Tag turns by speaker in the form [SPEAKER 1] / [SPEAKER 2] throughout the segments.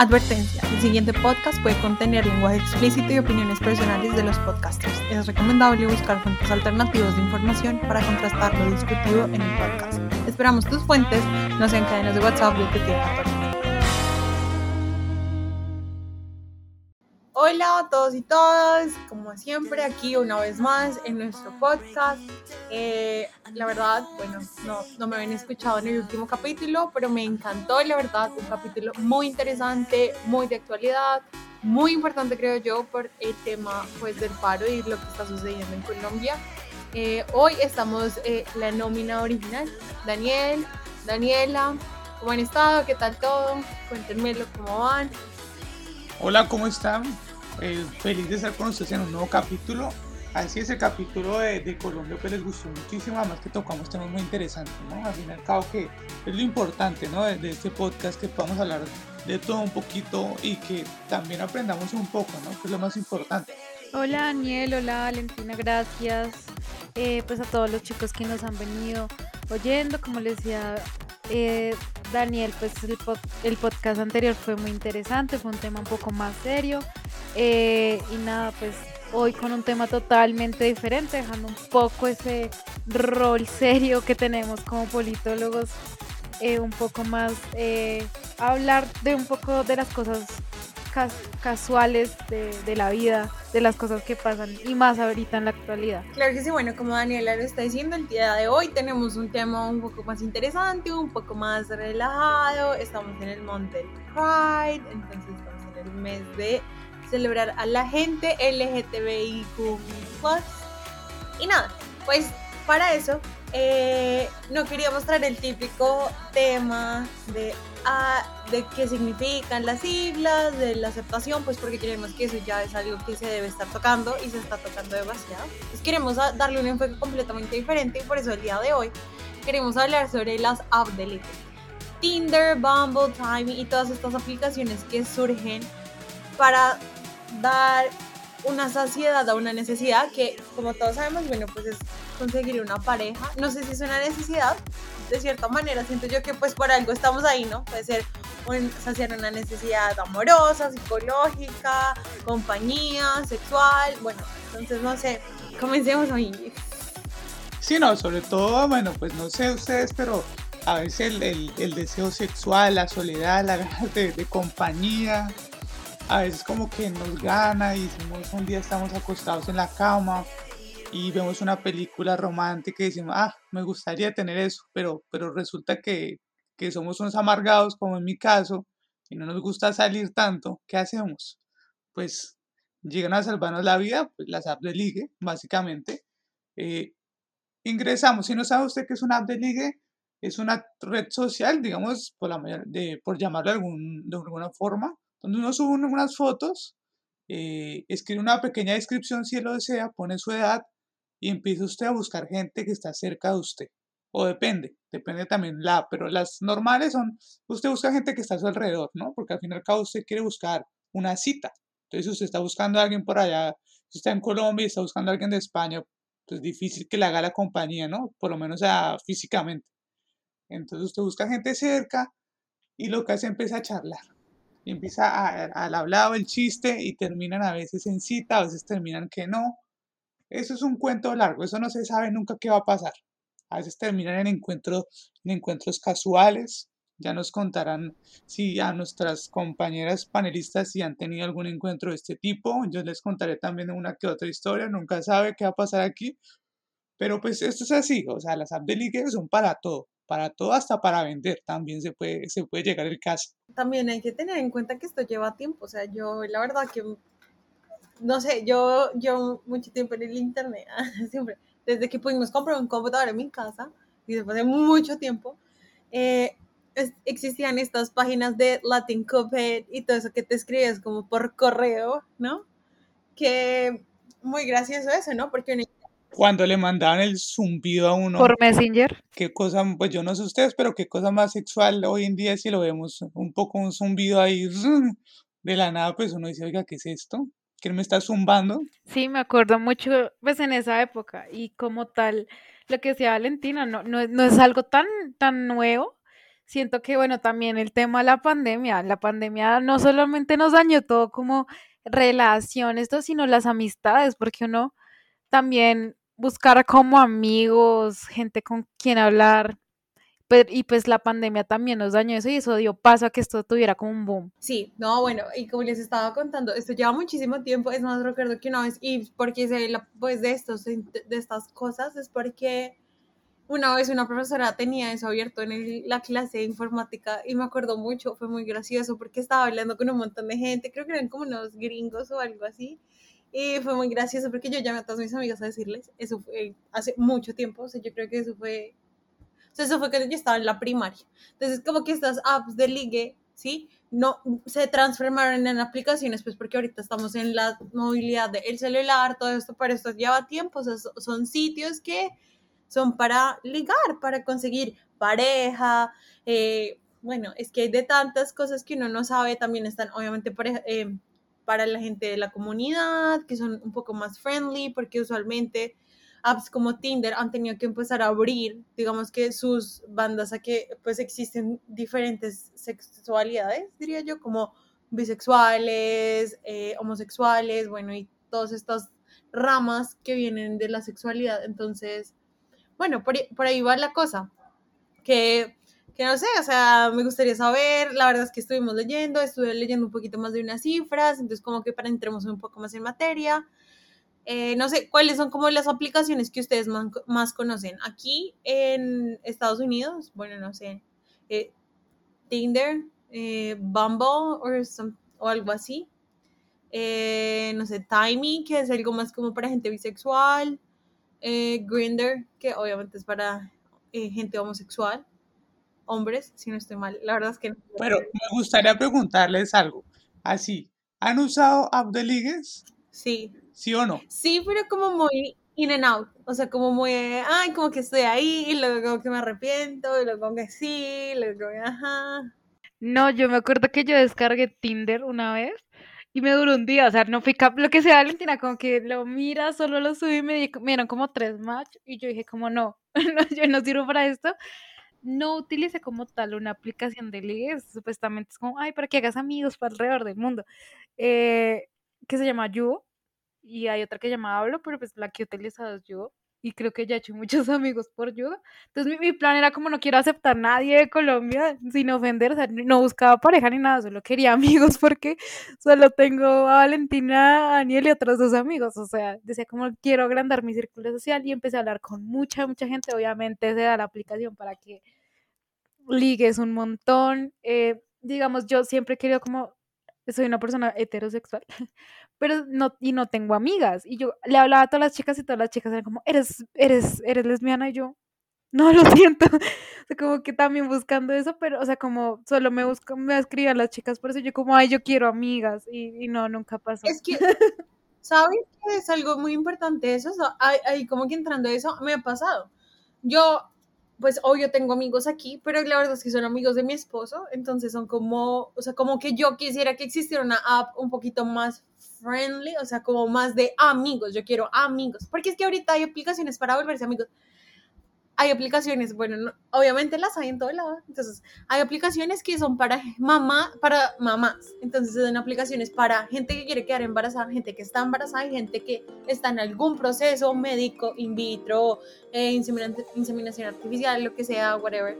[SPEAKER 1] Advertencia, el siguiente podcast puede contener lenguaje explícito y opiniones personales de los podcasters. Es recomendable buscar fuentes alternativas de información para contrastar lo discutido en el podcast. Esperamos tus fuentes no sean cadenas de WhatsApp de tu Hola a todos y todas, como siempre aquí una vez más en nuestro podcast. Eh, la verdad, bueno, no, no me habían escuchado en el último capítulo, pero me encantó, la verdad, un capítulo muy interesante, muy de actualidad, muy importante creo yo por el tema pues del paro y lo que está sucediendo en Colombia. Eh, hoy estamos eh, la nómina original, Daniel, Daniela, ¿cómo han estado? ¿Qué tal todo? Cuéntenmelo cómo van.
[SPEAKER 2] Hola, ¿cómo están? Eh, feliz de estar con ustedes en un nuevo capítulo. Así es, el capítulo de, Colombia que les gustó muchísimo, además que tocamos temas muy interesantes, ¿no? Al fin y al cabo que es lo importante, ¿no? De, este podcast, que podamos hablar de todo un poquito y que también aprendamos un poco, ¿no? Es lo más importante.
[SPEAKER 3] Hola Daniel, hola Valentina, gracias. Eh, pues a todos los chicos que nos han venido oyendo, como les decía eh, Daniel, pues el, el podcast anterior fue muy interesante, fue un tema un poco más serio. Eh, y nada, pues hoy con un tema totalmente diferente, dejando un poco ese rol serio que tenemos como politólogos, eh, un poco más hablar de un poco de las cosas casuales de, la vida, de las cosas que pasan y más ahorita en la actualidad.
[SPEAKER 1] Claro que sí, bueno, como Daniela lo está diciendo, el día de hoy tenemos un tema un poco más interesante, un poco más relajado, estamos en el Monte Pride, entonces estamos en el mes de celebrar a la gente LGTBIQ. Y nada, pues para eso eh, no quería mostrar el típico tema de, ah, de qué significan las siglas, de la aceptación, pues porque queremos que eso ya es algo que se debe estar tocando y se está tocando demasiado. Pues queremos darle un enfoque completamente diferente y por eso el día de hoy queremos hablar sobre las apps de Tinder, Bumble, Time y todas estas aplicaciones que surgen para dar una saciedad a una necesidad que, como todos sabemos, bueno, pues es conseguir una pareja. No sé si es una necesidad, de cierta manera, siento yo que pues por algo estamos ahí, ¿no? Puede ser saciar una necesidad amorosa, psicológica, compañía, sexual, bueno, entonces no sé, comencemos hoy.
[SPEAKER 2] Sí, no, sobre todo, bueno, pues no sé ustedes, pero a veces el, el, deseo sexual, la soledad, la ganas de, de compañía, a veces como que nos gana y un día estamos acostados en la cama y vemos una película romántica y decimos, ah, me gustaría tener eso, pero, pero resulta que, que somos unos amargados, como en mi caso, y no nos gusta salir tanto, ¿qué hacemos? Pues llegan a salvarnos la vida, pues las apps de ligue, básicamente. Eh, ingresamos, si no sabe usted qué es una app de ligue, es una red social, digamos, por, la, de, por llamarlo algún, de alguna forma, donde uno sube unas fotos, eh, escribe una pequeña descripción si lo desea, pone su edad y empieza usted a buscar gente que está cerca de usted. O depende, depende también la, pero las normales son, usted busca gente que está a su alrededor, ¿no? Porque al fin y al cabo usted quiere buscar una cita. Entonces usted está buscando a alguien por allá, si está en Colombia y está buscando a alguien de España, pues es difícil que le haga la compañía, ¿no? Por lo menos físicamente. Entonces usted busca gente cerca y lo que hace es empezar a charlar y empieza al hablado el chiste y terminan a veces en cita, a veces terminan que no. Eso es un cuento largo, eso no se sabe nunca qué va a pasar. A veces terminan en encuentros, en encuentros casuales. Ya nos contarán si a nuestras compañeras panelistas si han tenido algún encuentro de este tipo. Yo les contaré también una que otra historia, nunca sabe qué va a pasar aquí. Pero pues esto es así, o sea, las apps de ligue son para todo para todo, hasta para vender también se puede, se puede llegar el caso.
[SPEAKER 1] También hay que tener en cuenta que esto lleva tiempo, o sea, yo la verdad que, no sé, yo, yo mucho tiempo en el internet, siempre, desde que pudimos comprar un computador en mi casa, y después de mucho tiempo, eh, existían estas páginas de Latin Cuphead y todo eso que te escribes como por correo, ¿no? Que muy gracioso eso, ¿no? Porque
[SPEAKER 2] cuando le mandaban el zumbido a uno.
[SPEAKER 3] Por Messenger.
[SPEAKER 2] Qué cosa, pues yo no sé ustedes, pero qué cosa más sexual hoy en día si lo vemos un poco un zumbido ahí de la nada, pues uno dice, oiga, ¿qué es esto? ¿Quién me está zumbando?
[SPEAKER 3] Sí, me acuerdo mucho, pues en esa época, y como tal, lo que decía Valentina, no, no, no es algo tan, tan nuevo, siento que, bueno, también el tema de la pandemia, la pandemia no solamente nos dañó todo como relaciones, sino las amistades, porque uno también buscar como amigos, gente con quien hablar, y pues la pandemia también nos dañó eso y eso dio paso a que esto tuviera como un boom.
[SPEAKER 1] Sí, no, bueno, y como les estaba contando, esto lleva muchísimo tiempo, es más, recuerdo que una vez, y porque sé, pues de, estos, de estas cosas, es porque una vez una profesora tenía eso abierto en la clase de informática y me acuerdo mucho, fue muy gracioso porque estaba hablando con un montón de gente, creo que eran como unos gringos o algo así. Y fue muy gracioso porque yo llamé a todas mis amigas a decirles, eso fue hace mucho tiempo, o sea, yo creo que eso fue, sea, eso fue cuando yo estaba en la primaria. Entonces, como que estas apps de ligue, ¿sí? No, se transformaron en aplicaciones, pues porque ahorita estamos en la movilidad del celular, todo esto, pero esto lleva tiempo, o sea, son sitios que son para ligar, para conseguir pareja. Eh, bueno, es que hay de tantas cosas que uno no sabe, también están obviamente para, eh, para la gente de la comunidad, que son un poco más friendly, porque usualmente apps como Tinder han tenido que empezar a abrir, digamos que sus bandas a que pues existen diferentes sexualidades, diría yo, como bisexuales, eh, homosexuales, bueno, y todas estas ramas que vienen de la sexualidad. Entonces, bueno, por, ahí va la cosa. Que, que, no sé, o sea, me gustaría saber, la verdad es que estuvimos leyendo, estuve leyendo un poquito más de unas cifras, entonces como que para entremos un poco más en materia. Eh, no sé, ¿cuáles son como las aplicaciones que ustedes más, conocen? Aquí en Estados Unidos, bueno, no sé, eh, Tinder, eh, Bumble o algo así. no sé, Timey, que es algo más como para gente bisexual Grinder, que obviamente es para gente homosexual, hombres, si no estoy mal. La verdad es que
[SPEAKER 2] Pero me gustaría preguntarles algo. Así, ¿han usado app de ligues?
[SPEAKER 1] Sí.
[SPEAKER 2] ¿Sí o no?
[SPEAKER 1] Sí, pero como muy in and out. O sea, como muy, ay, como que estoy ahí, y luego como que me arrepiento, y luego como que sí, y luego como que ajá.
[SPEAKER 3] No, yo me acuerdo que yo descargué Tinder una vez y me duró un día, o sea, no fui cap lo que sea Valentina, como que lo mira, solo lo subí y me, dieron como tres match y yo dije como no, yo no sirvo para esto. No utilicé como tal una aplicación de ligues, supuestamente es como, ay, para que hagas amigos para alrededor del mundo, eh, que se llama You, y hay otra que se llama Hablo, pero pues la que he utilizado es You y creo que ya he hecho muchos amigos por ayuda. Entonces mi, plan era como no quiero aceptar a nadie de Colombia sin ofender, o sea, no buscaba pareja ni nada, solo quería amigos porque solo tengo a Valentina, a Daniel y otros dos amigos, o sea, decía como quiero agrandar mi círculo social y empecé a hablar con mucha, mucha gente, obviamente se da la aplicación para que ligues un montón, eh, digamos, yo siempre he querido como soy una persona heterosexual, pero no, y no tengo amigas. Y yo le hablaba a todas las chicas y todas las chicas eran como, eres, eres, eres lesbiana y yo, no lo siento. o sea, como que también buscando eso, pero, o sea, como solo me busco, me escribían las chicas, por eso yo como, ay, yo quiero amigas y, no, nunca pasó.
[SPEAKER 1] Es que, ¿sabes que es algo muy importante eso? ahí como que entrando eso, me ha pasado. Yo pues obvio tengo amigos aquí, pero la verdad es que son amigos de mi esposo, entonces son como, o sea, como que yo quisiera que existiera una app un poquito más friendly, o sea, como más de amigos, yo quiero amigos, porque es que ahorita hay aplicaciones para volverse amigos, hay aplicaciones, bueno, obviamente las hay en todo lado, entonces hay aplicaciones que son para mamá, para mamás, entonces son aplicaciones para gente que quiere quedar embarazada, gente que está embarazada y gente que está en algún proceso médico, in vitro, eh, inseminación artificial, lo que sea, whatever,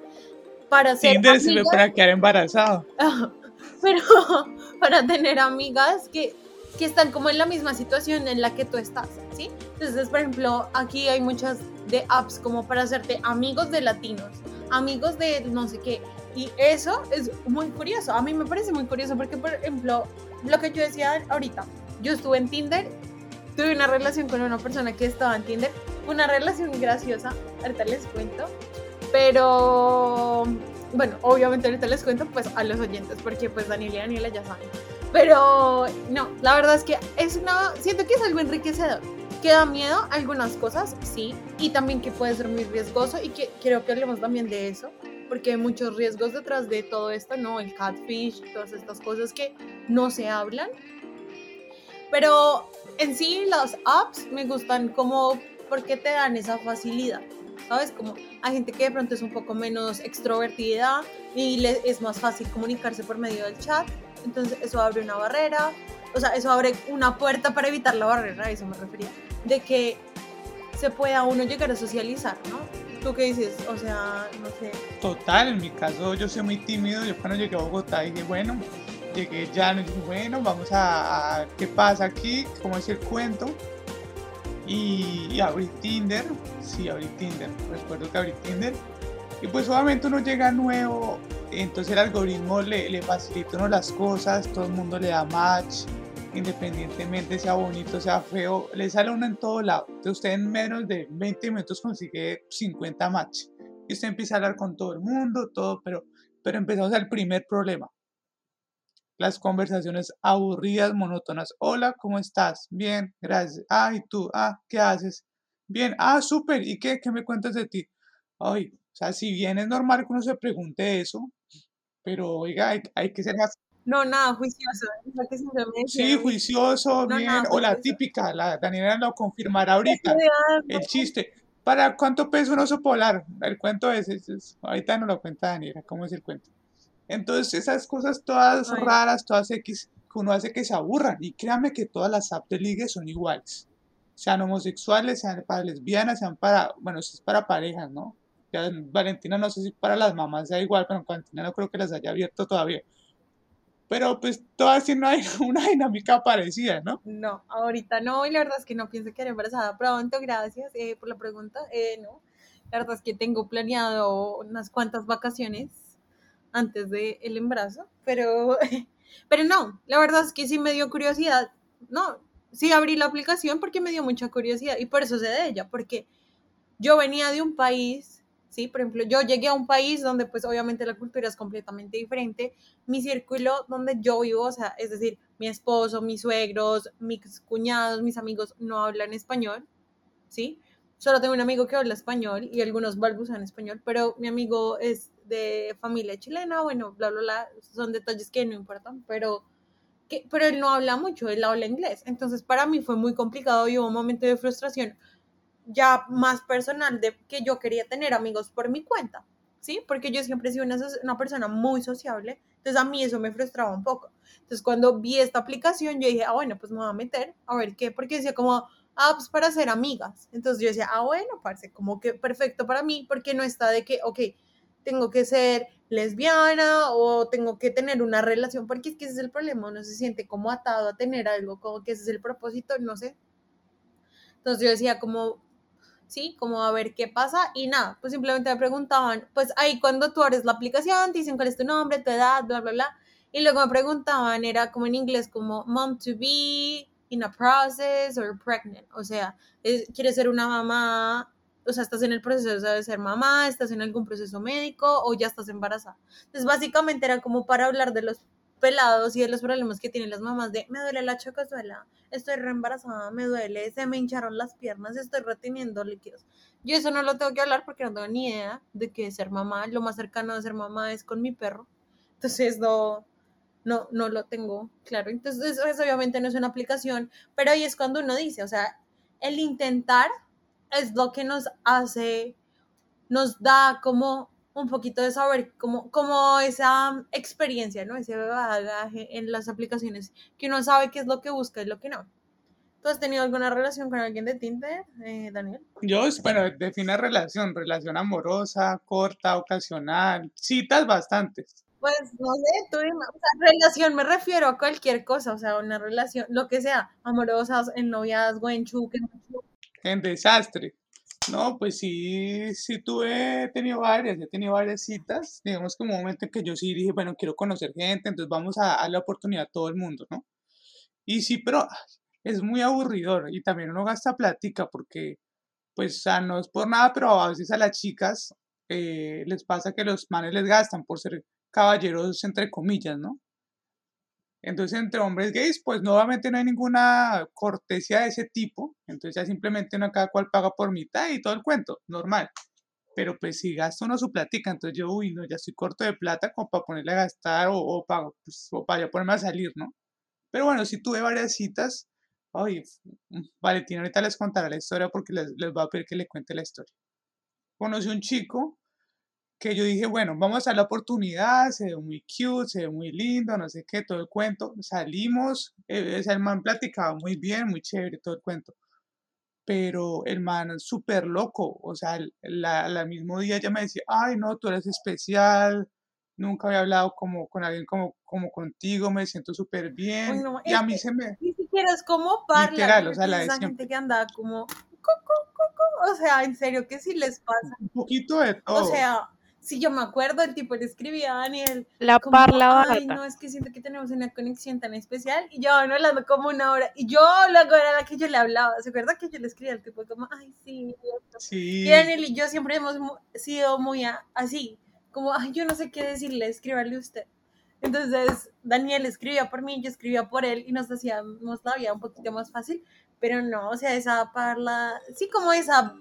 [SPEAKER 1] para ser
[SPEAKER 2] Tinder sirve para quedar embarazado.
[SPEAKER 1] Pero para tener amigas que que están como en la misma situación en la que tú estás, ¿sí? Entonces, por ejemplo, aquí hay muchas de apps como para hacerte amigos de latinos, amigos de no sé qué. Y eso es muy curioso. A mí me parece muy curioso porque, por ejemplo, lo que yo decía ahorita, yo estuve en Tinder, tuve una relación con una persona que estaba en Tinder, una relación graciosa, ahorita les cuento, pero bueno, obviamente ahorita les cuento pues a los oyentes porque pues Daniel y Daniela ya saben. Pero no, la verdad es que es una, siento que es algo enriquecedor. Que da miedo algunas cosas, sí, y también que puede ser muy riesgoso y que creo que hablemos también de eso, porque hay muchos riesgos detrás de todo esto, ¿no? El catfish, todas estas cosas que no se hablan. Pero en sí las apps me gustan como porque te dan esa facilidad. ¿sabes? Como hay gente que de pronto es un poco menos extrovertida y le es más fácil comunicarse por medio del chat, entonces eso abre una barrera, o sea, eso abre una puerta para evitar la barrera, a eso me refería, de que se pueda uno llegar a socializar, ¿no? ¿Tú qué dices? O sea, no sé.
[SPEAKER 2] Total, en mi caso yo soy muy tímido, yo cuando llegué a Bogotá dije, bueno, llegué ya, dije, bueno, vamos a, a qué pasa aquí, cómo es el cuento. Y, y abrí Tinder, sí, abrí Tinder, recuerdo que abrí Tinder. Y pues obviamente uno llega nuevo, entonces el algoritmo le, facilita uno las cosas, todo el mundo le da match, independientemente sea bonito, sea feo, le sale uno en todo lado. Entonces usted en menos de 20 minutos consigue 50 match. Y usted empieza a hablar con todo el mundo, todo, pero, pero empezamos al primer problema. Las conversaciones aburridas, monótonas. Hola, ¿cómo estás? Bien, gracias. Ah, ¿y tú? Ah, ¿qué haces? Bien, ah, súper. ¿Y qué? ¿Qué me cuentas de ti? Ay, o sea, si bien es normal que uno se pregunte eso, pero oiga, hay, hay que ser más
[SPEAKER 1] no, nada, juicioso.
[SPEAKER 2] Sí, juicioso, bien. o la típica, la Daniela lo confirmará ahorita. El chiste. ¿Para cuánto pesa un oso polar? El cuento es, es, ahorita no lo cuenta Daniela, ¿cómo es el cuento? Entonces, esas cosas todas raras, todas X, que uno hace que se aburran. Y créame que todas las apps de ligue son iguales. Sean homosexuales, sean para lesbianas, sean para, bueno, es para parejas, ¿no? Ya Valentina no sé si para las mamás sea igual, pero en Valentina no creo que las haya abierto todavía pero pues todas tienen una, una, dinámica parecida, ¿no?
[SPEAKER 1] No, ahorita no, y la verdad es que no pienso que embarazada pronto, gracias eh, por la pregunta, eh, no, la verdad es que tengo planeado unas cuantas vacaciones antes del el embarazo, pero, pero no, la verdad es que sí me dio curiosidad, no, sí abrí la aplicación porque me dio mucha curiosidad y por eso sé de ella, porque yo venía de un país ¿sí? Por ejemplo, yo llegué a un país donde pues obviamente la cultura es completamente diferente. Mi círculo donde yo vivo, o sea, es decir, mi esposo, mis suegros, mis cuñados, mis amigos no hablan español, ¿sí? Solo tengo un amigo que habla español y algunos balbucean español, pero mi amigo es de familia chilena, bueno, bla, bla, bla, son detalles que no importan, pero, que, pero él no habla mucho, él habla inglés. Entonces para mí fue muy complicado y hubo un momento de frustración ya más personal de que yo quería tener amigos por mi cuenta, ¿sí? Porque yo siempre he sido una, una, persona muy sociable, entonces a mí eso me frustraba un poco. Entonces cuando vi esta aplicación yo dije, ah, bueno, pues me voy a meter, a ver qué, porque decía como apps para ser amigas. Entonces yo decía, ah, bueno, parece como que perfecto para mí, porque no está de que, ok, tengo que ser lesbiana o tengo que tener una relación, porque es que ese es el problema, uno se siente como atado a tener algo, como que ese es el propósito, no sé. Entonces yo decía como, ¿sí? Como a ver qué pasa y nada, pues simplemente me preguntaban, pues ahí cuando tú abres la aplicación, te dicen cuál es tu nombre, tu edad, bla, bla, bla, y luego me preguntaban, era como en inglés, como mom to be, in a process, or pregnant, o sea, ¿quieres ser una mamá? O sea, estás en el proceso de ser mamá, estás en algún proceso médico o ya estás embarazada. Entonces, básicamente era como para hablar de los pelados y de los problemas que tienen las mamás de me duele la chocazuela, estoy reembarazada, me duele, se me hincharon las piernas, estoy reteniendo líquidos. Yo eso no lo tengo que hablar porque no tengo ni idea de qué es ser mamá. Lo más cercano a ser mamá es con mi perro. Entonces no, no, no lo tengo claro. Entonces eso obviamente no es una aplicación, pero ahí es cuando uno dice, o sea, el intentar es lo que nos hace, nos da como un poquito de saber como, como esa experiencia, ¿no? Ese bagaje en las aplicaciones, que uno sabe qué es lo que busca y lo que no. ¿Tú has tenido alguna relación con alguien de Tinder, eh, Daniel?
[SPEAKER 2] Yo, bueno, define relación, relación amorosa, corta, ocasional, citas bastantes.
[SPEAKER 1] Pues no sé, tú dime, o sea, relación me refiero a cualquier cosa, o sea, una relación, lo que sea, amorosas, en noviazgo, en chuque,
[SPEAKER 2] en desastre. No, pues sí, sí tuve, he tenido varias, he tenido varias citas, digamos que un momento en que yo sí dije, bueno, quiero conocer gente, entonces vamos a darle la oportunidad a todo el mundo, ¿no? Y sí, pero es muy aburridor y también uno gasta plática porque, pues, no es por nada, pero a veces a las chicas eh, les pasa que los manes les gastan por ser caballeros, entre comillas, ¿no? Entonces, entre hombres gays, pues nuevamente no hay ninguna cortesía de ese tipo. Entonces, ya simplemente uno cada cual paga por mitad y todo el cuento, normal. Pero pues si gasto uno su platica, entonces yo, uy, no, ya estoy corto de plata como para ponerle a gastar o, o, para, pues, para ya ponerme a salir, ¿no? Pero bueno, si tuve varias citas, ay, Valentina ahorita les contará la historia porque les, les va a pedir que le cuente la historia. conocí un chico que yo dije, bueno, vamos a la oportunidad, se ve muy cute, se ve muy lindo, no sé qué, todo el cuento. Salimos, eh, el man platicaba muy bien, muy chévere, todo el cuento. Pero el man súper loco, o sea, la, mismo día ya me decía, ay, no, tú eres especial, nunca había hablado como con alguien como, como contigo, me siento súper bien. y a mí se me...
[SPEAKER 1] Ni siquiera es como para Literal, o sea, la esa gente que anda como, coco, coco, o sea, en serio, ¿qué si les pasa?
[SPEAKER 2] Un poquito de todo.
[SPEAKER 1] O sea, Sí, yo me acuerdo, el tipo le escribía a Daniel.
[SPEAKER 3] La parla
[SPEAKER 1] Ay, no, es que siento que tenemos una conexión tan especial. Y yo, no, hablando como una hora. Y yo luego era la que yo le hablaba. ¿Se acuerda que yo le escribía al tipo como, ay, sí.
[SPEAKER 2] Sí.
[SPEAKER 1] Y Daniel y yo siempre hemos sido muy así. Como, ay, yo no sé qué decirle, escríbale usted. Entonces, Daniel escribía por mí, yo escribía por él y nos hacíamos la vida un poquito más fácil. Pero no, o sea, esa parla, sí, como esa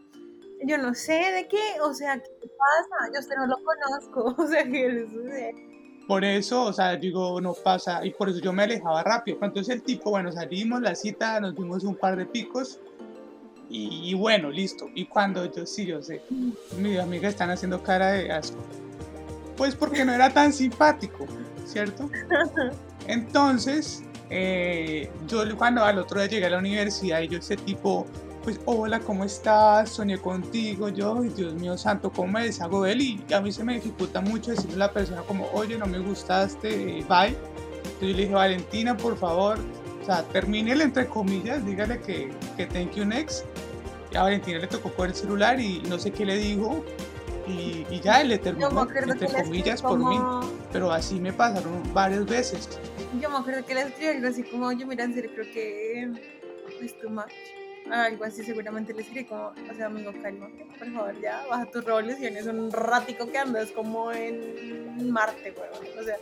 [SPEAKER 1] yo no sé de qué, o sea, ¿qué pasa? Yo usted no lo conozco, o sea, ¿qué sucede?
[SPEAKER 2] Por eso, o sea, digo, no pasa, y por eso yo me alejaba rápido. Entonces el tipo, bueno, salimos, la cita, nos dimos un par de picos, y, bueno, listo. Y cuando yo sí, yo sé, mis amigas están haciendo cara de asco. Pues porque no era tan simpático, ¿cierto? Entonces, eh, yo cuando al otro día llegué a la universidad y yo ese tipo pues hola, ¿cómo estás? Soñé contigo, yo, Dios mío santo, ¿cómo me deshago de él? Y a mí se me dificulta mucho decirle a la persona como, oye, no me gustaste, bye. Entonces yo le dije, Valentina, por favor, o sea, termínele entre comillas, dígale que, que thank you next. Y a Valentina le tocó por el celular y no sé qué le dijo. Y, y ya le terminó entre comillas por mí. Pero así me pasaron varias veces.
[SPEAKER 1] Yo me acuerdo que le escribí algo así como, oye, mira, en serio, creo que es too much algo así seguramente le escribí como, o sea, amigo, calma, por favor, ya, baja tus roles y es un ratico que andas como en Marte, weón, o sea,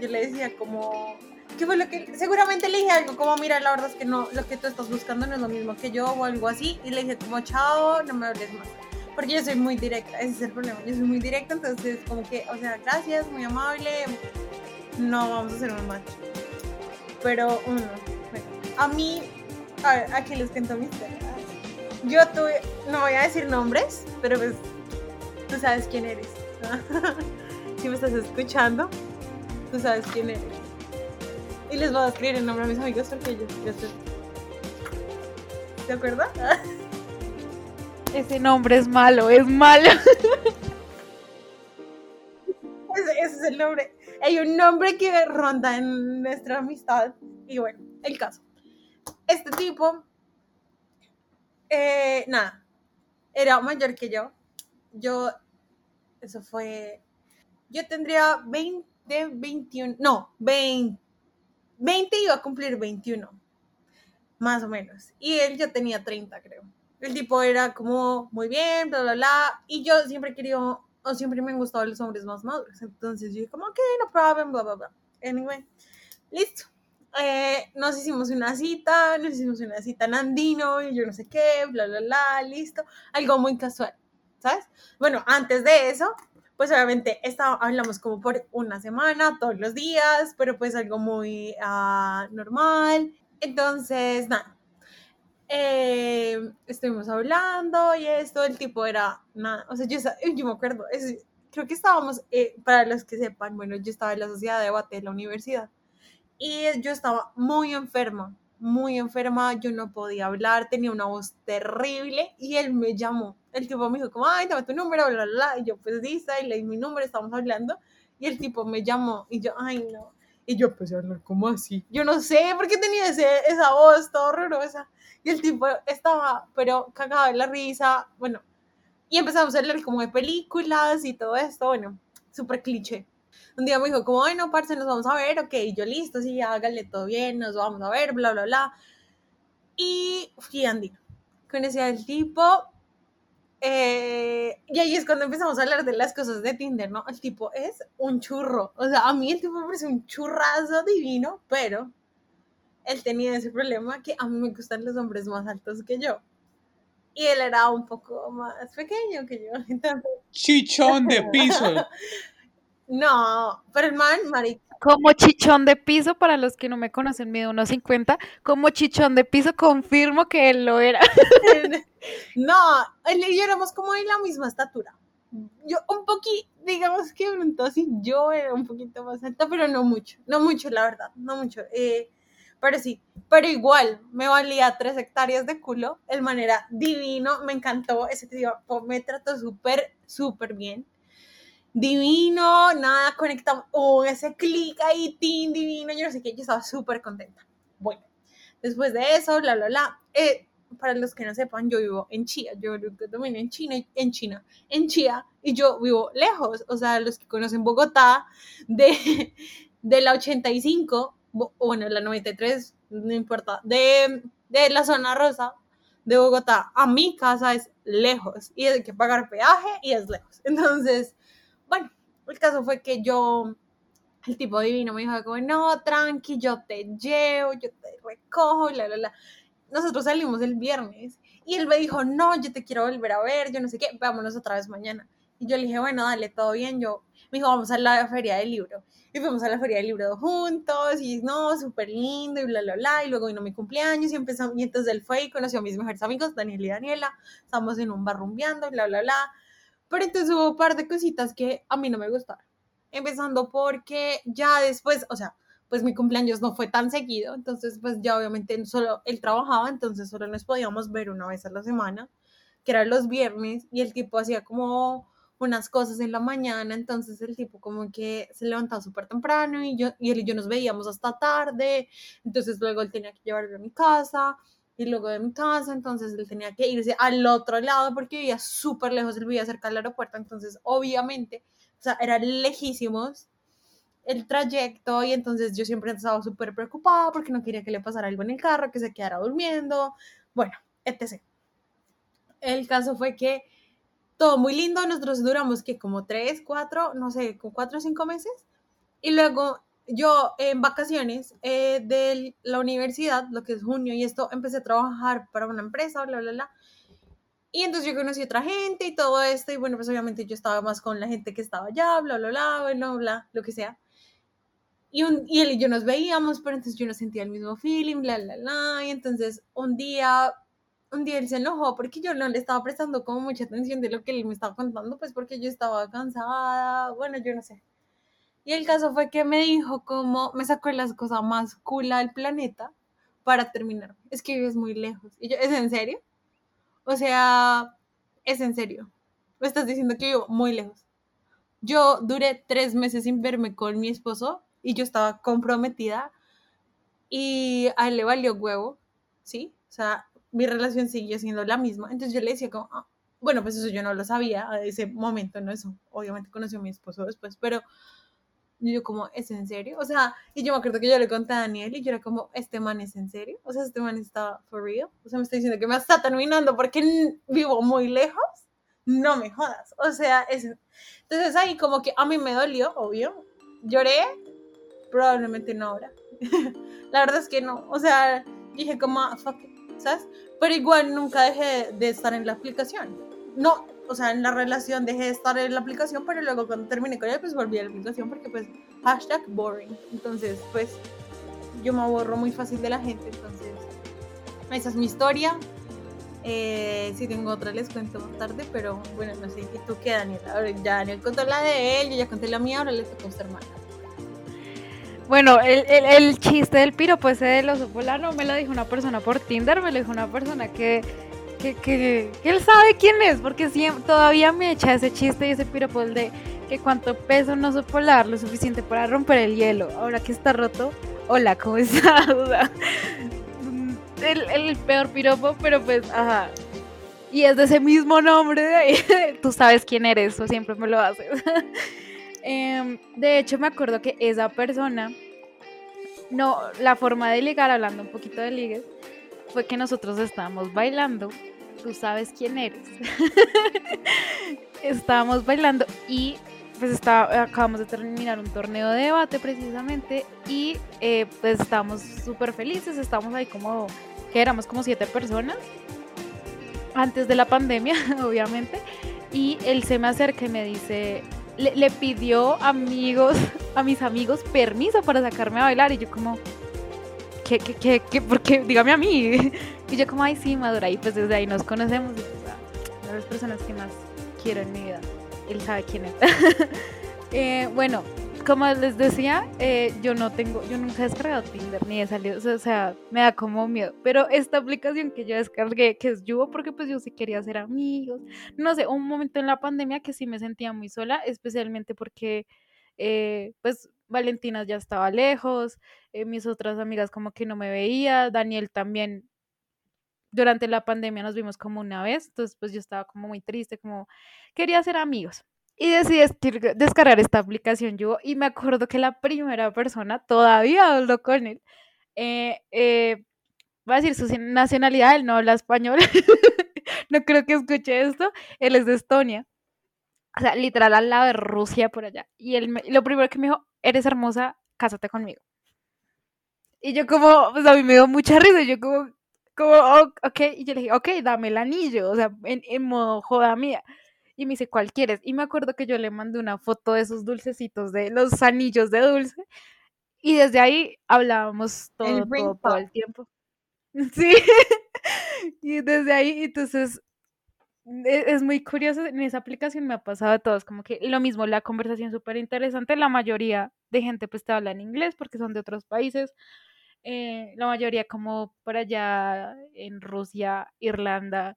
[SPEAKER 1] yo le decía como, ¿qué fue lo que, seguramente le dije algo como, mira, la verdad es que no, lo que tú estás buscando no es lo mismo que yo o algo así, y le dije como, chao, no me hables más, porque yo soy muy directa, ese es el problema, yo soy muy directa, entonces como que, o sea, gracias, muy amable, no vamos a hacer un match, pero uno, a mí a ver, aquí les cuento mi historia. Yo tuve, no voy a decir nombres, pero pues tú sabes quién eres. si me estás escuchando, tú sabes quién eres. Y les voy a escribir el nombre a mis amigos porque yo, yo estoy... ¿De acuerdo?
[SPEAKER 3] Ese nombre es malo, es malo.
[SPEAKER 1] ese, ese es el nombre. Hay un nombre que ronda en nuestra amistad. Y bueno, el caso este tipo, eh, nada, era mayor que yo. Yo, eso fue, yo tendría 20, 21, no, 20, 20 iba a cumplir 21, más o menos. Y él ya tenía 30, creo. El tipo era como muy bien, bla, bla, bla. Y yo siempre quería, o siempre me han gustado los hombres más maduros. Entonces yo como, ok, no problem, bla, bla, bla. Anyway, listo. Eh, nos hicimos una cita, nos hicimos una cita en Andino y yo no sé qué, bla, bla, bla, listo. Algo muy casual, ¿sabes? Bueno, antes de eso, pues obviamente está, hablamos como por una semana, todos los días, pero pues algo muy uh, normal. Entonces, nada. Eh, estuvimos hablando y esto, el tipo era nada, o sea, yo, yo me acuerdo, es, creo que estábamos, eh, para los que sepan, bueno, yo estaba en la sociedad de debate de la universidad y yo estaba muy enferma, muy enferma, yo no podía hablar, tenía una voz terrible y él me llamó. El tipo me dijo como, ay, dame tu número, bla, bla, bla. Y yo, pues, dice, y leí mi número, estamos hablando. Y el tipo me llamó y yo, ay, no. Y yo empecé a hablar como así. Yo no sé por qué tenía ese, esa voz toda horrorosa. Y el tipo estaba, pero cagado de la risa. Bueno, y empezamos a hablar como de películas y todo esto. Bueno, súper cliché un día me dijo como, ay, no, parce, nos vamos a ver, ok, yo listo, sí, hágale todo bien, nos vamos a ver, bla, bla, bla. Y fui Andy, conocí al tipo, eh, y ahí es cuando empezamos a hablar de las cosas de Tinder, ¿no? El tipo es un churro, o sea, a mí el tipo me parece un churrazo divino, pero él tenía ese problema que a mí me gustan los hombres más altos que yo. Y él era un poco más pequeño que yo. Entonces...
[SPEAKER 2] Chichón de piso.
[SPEAKER 1] No, pero el man, marica.
[SPEAKER 3] Como chichón de piso, para los que no me conocen, mide unos 50, como chichón de piso, confirmo que él lo era.
[SPEAKER 1] No, él y yo éramos como de la misma estatura. Yo un poquito, digamos que entonces yo era un poquito más alta, pero no mucho, no mucho, la verdad, no mucho. Eh, pero sí, pero igual, me valía tres hectáreas de culo, el manera divino, me encantó, ese tío me trató súper, súper bien. Divino, nada, conectado, oh, ese clic ahí, tin, divino, yo no sé qué, yo estaba súper contenta. Bueno, después de eso, bla, bla, bla, eh, para los que no sepan, yo vivo en Chía, yo también en China, en China, en Chía, y yo vivo lejos, o sea, los que conocen Bogotá, de, de la 85, bueno, la 93, no importa, de, de la zona rosa de Bogotá a mi casa es lejos, y hay que pagar peaje y es lejos. Entonces, bueno, el caso fue que yo el tipo divino me dijo como, no, tranqui, yo te llevo, yo te recojo, la, la, la nosotros salimos el viernes y él me dijo, no, yo te quiero volver a ver, yo no sé qué, vámonos otra vez mañana. Y yo le dije, bueno, dale, todo bien. Yo me dijo, vamos a la feria del libro. Y fuimos a la feria del libro juntos, y no, súper lindo, y bla, bla, bla. Y luego vino mi cumpleaños, y empezamos, y entonces él fue y conoció a mis mejores amigos, Daniel y Daniela. Estamos en un bar rumbeando, bla, bla, bla. Pero entonces hubo un par de cositas que a mí no me gustaron. Empezando porque ya después, o sea, pues mi cumpleaños no fue tan seguido, entonces pues ya obviamente solo él trabajaba, entonces solo nos podíamos ver una vez a la semana, que eran los viernes, y el tipo hacía como unas cosas en la mañana, entonces el tipo como que se levantaba súper temprano y, yo, y él y yo nos veíamos hasta tarde, entonces luego él tenía que llevarme a mi casa y luego de mi casa, entonces él tenía que irse al otro lado porque vivía súper lejos, él vivía cerca del aeropuerto, entonces obviamente, o sea, eran lejísimos el trayecto y entonces yo siempre estaba súper preocupada porque no quería que le pasara algo en el carro, que se quedara durmiendo, bueno, etc. El caso fue que todo muy lindo, nosotros duramos que como tres, cuatro, no sé, como cuatro o cinco meses y luego yo en vacaciones eh, de la universidad, lo que es junio y esto, empecé a trabajar para una empresa, bla, bla, bla. Y entonces yo conocí a otra gente y todo esto, y bueno, pues obviamente yo estaba más con la gente que estaba allá, bla, bla, bla, bueno, bla, lo que sea. Y, y él y yo nos veíamos, pero entonces yo no sentía el mismo feeling, bla, bla, bla. Y entonces un día, un día él se enojó porque yo no le estaba prestando como mucha atención de lo que él me estaba contando, pues porque yo estaba cansada, bueno, yo no sé. Y el caso fue que me dijo como, me sacó las cosas más cool del planeta para terminar. Es que vives muy lejos. Y yo, ¿es en serio? O sea, es en serio. Me estás diciendo que vivo muy lejos. Yo duré tres meses sin verme con mi esposo y yo estaba comprometida y a él le valió huevo, ¿sí? O sea, mi relación siguió siendo la misma. Entonces yo le decía como, ah, bueno, pues eso yo no lo sabía a ese momento, ¿no? Eso, obviamente conoció a mi esposo después, pero yo como, ¿es en serio? O sea, y yo me acuerdo que yo le conté a Daniel y yo era como, ¿este man es en serio? O sea, ¿este man está for real? O sea, me está diciendo que me está terminando porque vivo muy lejos. No me jodas. O sea, es... Entonces ahí como que a mí me dolió, obvio. Lloré, probablemente no ahora. la verdad es que no. O sea, dije como, ah, fuck ¿sabes? Pero igual nunca dejé de estar en la aplicación. No, o sea, en la relación dejé de estar en la aplicación, pero luego cuando terminé con ella, pues volví a la aplicación porque pues hashtag boring. Entonces, pues yo me aborro muy fácil de la gente, entonces esa es mi historia. Eh, si tengo otra les cuento más tarde, pero bueno, no sé. ¿Y tú qué, Daniel? Ahora ya Daniel contó la de él, yo ya conté la mía, ahora le toca a usted, hermana.
[SPEAKER 3] Bueno, el, el, chiste del piropo ese del oso polar no me lo dijo una persona por Tinder, me lo dijo una persona que, que, que, él sabe quién es, porque siempre, todavía me echa ese chiste y ese piropo de que cuánto pesa un oso polar, lo suficiente para romper el hielo. Ahora que está roto, hola, ¿cómo estás? el, peor piropo, pero pues, ajá. Y es de ese mismo nombre, tú sabes quién eres, o siempre me lo haces. Em, de hecho, me acuerdo que esa persona, no, la forma de ligar, hablando un poquito de ligues, fue que nosotros estábamos bailando. Tú sabes quién eres. estábamos bailando y pues está, acabamos de terminar un torneo de debate precisamente y eh, pues estábamos súper felices, estábamos ahí como, que éramos como siete personas antes de la pandemia, obviamente, y él se me acerca y me dice, le, pidió amigos, a mis amigos permiso para sacarme a bailar y yo como, ¿qué, qué, qué, qué? ¿Por qué? Dígame a mí. Y yo como, ay, sí, madura. Y pues desde ahí nos conocemos. Y pues, ah, de las personas que más quiero en mi vida. Él sabe quién es. Eh, bueno, como les decía, eh, yo no tengo, yo nunca he descargado Tinder ni he salido, o sea, me da como miedo. Pero esta aplicación que yo descargué, que es Yubo, porque pues yo sí quería hacer amigos. No sé, un momento en la pandemia que sí me sentía muy sola, especialmente porque eh, pues Valentina ya estaba lejos, eh, mis otras amigas como que no me veía, Daniel también durante la pandemia nos vimos como una vez, entonces pues yo estaba como muy triste, como quería ser amigos. Y decidí descargar esta aplicación yo y me acuerdo que la primera persona, todavía hablo con él, eh, eh, va a decir su nacionalidad, él no habla español, no creo que escuche esto, él es de Estonia, o sea, literal al lado de Rusia por allá. Y él lo primero que me dijo, eres hermosa, cásate conmigo. Y yo como, pues a mí me dio mucha risa, yo como, como, oh, ok, y yo le dije, ok, dame el anillo, o sea, en, en modo joda mía. Y me dice, ¿cuál quieres? Y me acuerdo que yo le mandé una foto de esos dulcecitos, de los anillos de dulce. Y desde ahí hablábamos todo, todo, el tiempo. Sí. y desde ahí, entonces, es muy curioso, en esa aplicación me ha pasado a todos, como que lo mismo, la conversación súper interesante, la mayoría de gente pues te habla en inglés porque son de otros países, eh, la mayoría como por allá en Rusia, Irlanda,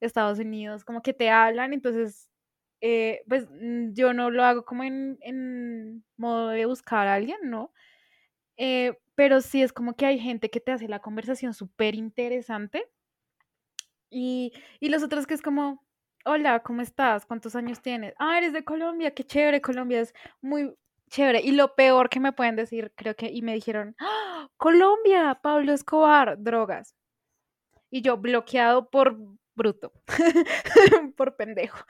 [SPEAKER 3] Estados Unidos, como que te hablan, entonces eh, pues mm, yo no lo hago como en, en modo de buscar a alguien, ¿no? Eh, pero sí es como que hay gente que te hace la conversación súper interesante y, y los otros que es como, hola, ¿cómo estás? ¿Cuántos años tienes? Ah, eres de Colombia, qué chévere, Colombia es muy chévere. Y lo peor que me pueden decir, creo que, y me dijeron, ¡Ah! Colombia, Pablo Escobar, drogas. Y yo bloqueado por bruto, por pendejo.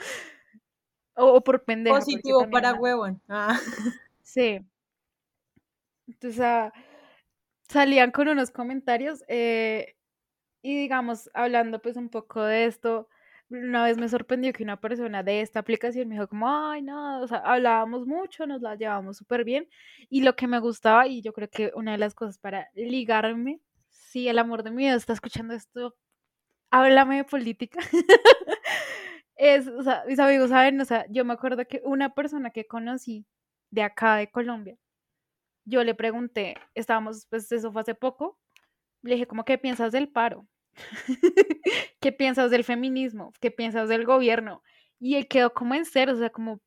[SPEAKER 3] O, por pendejo.
[SPEAKER 1] Positivo para huevón. Ah.
[SPEAKER 3] Sí. Entonces, ah, salían con unos comentarios eh, y digamos, hablando pues un poco de esto, una vez me sorprendió que una persona de esta aplicación me dijo como, ay, no, o sea, hablábamos mucho, nos la llevamos súper bien. Y lo que me gustaba, y yo creo que una de las cosas para ligarme, si el amor de mi vida está escuchando esto, háblame de política. es, o sea, mis amigos saben, o sea, yo me acuerdo que una persona que conocí de acá de Colombia, yo le pregunté, estábamos, pues eso fue hace poco, le dije, ¿cómo qué piensas del paro? ¿Qué piensas del feminismo? ¿Qué piensas del gobierno? Y él quedó como en cero, o sea, como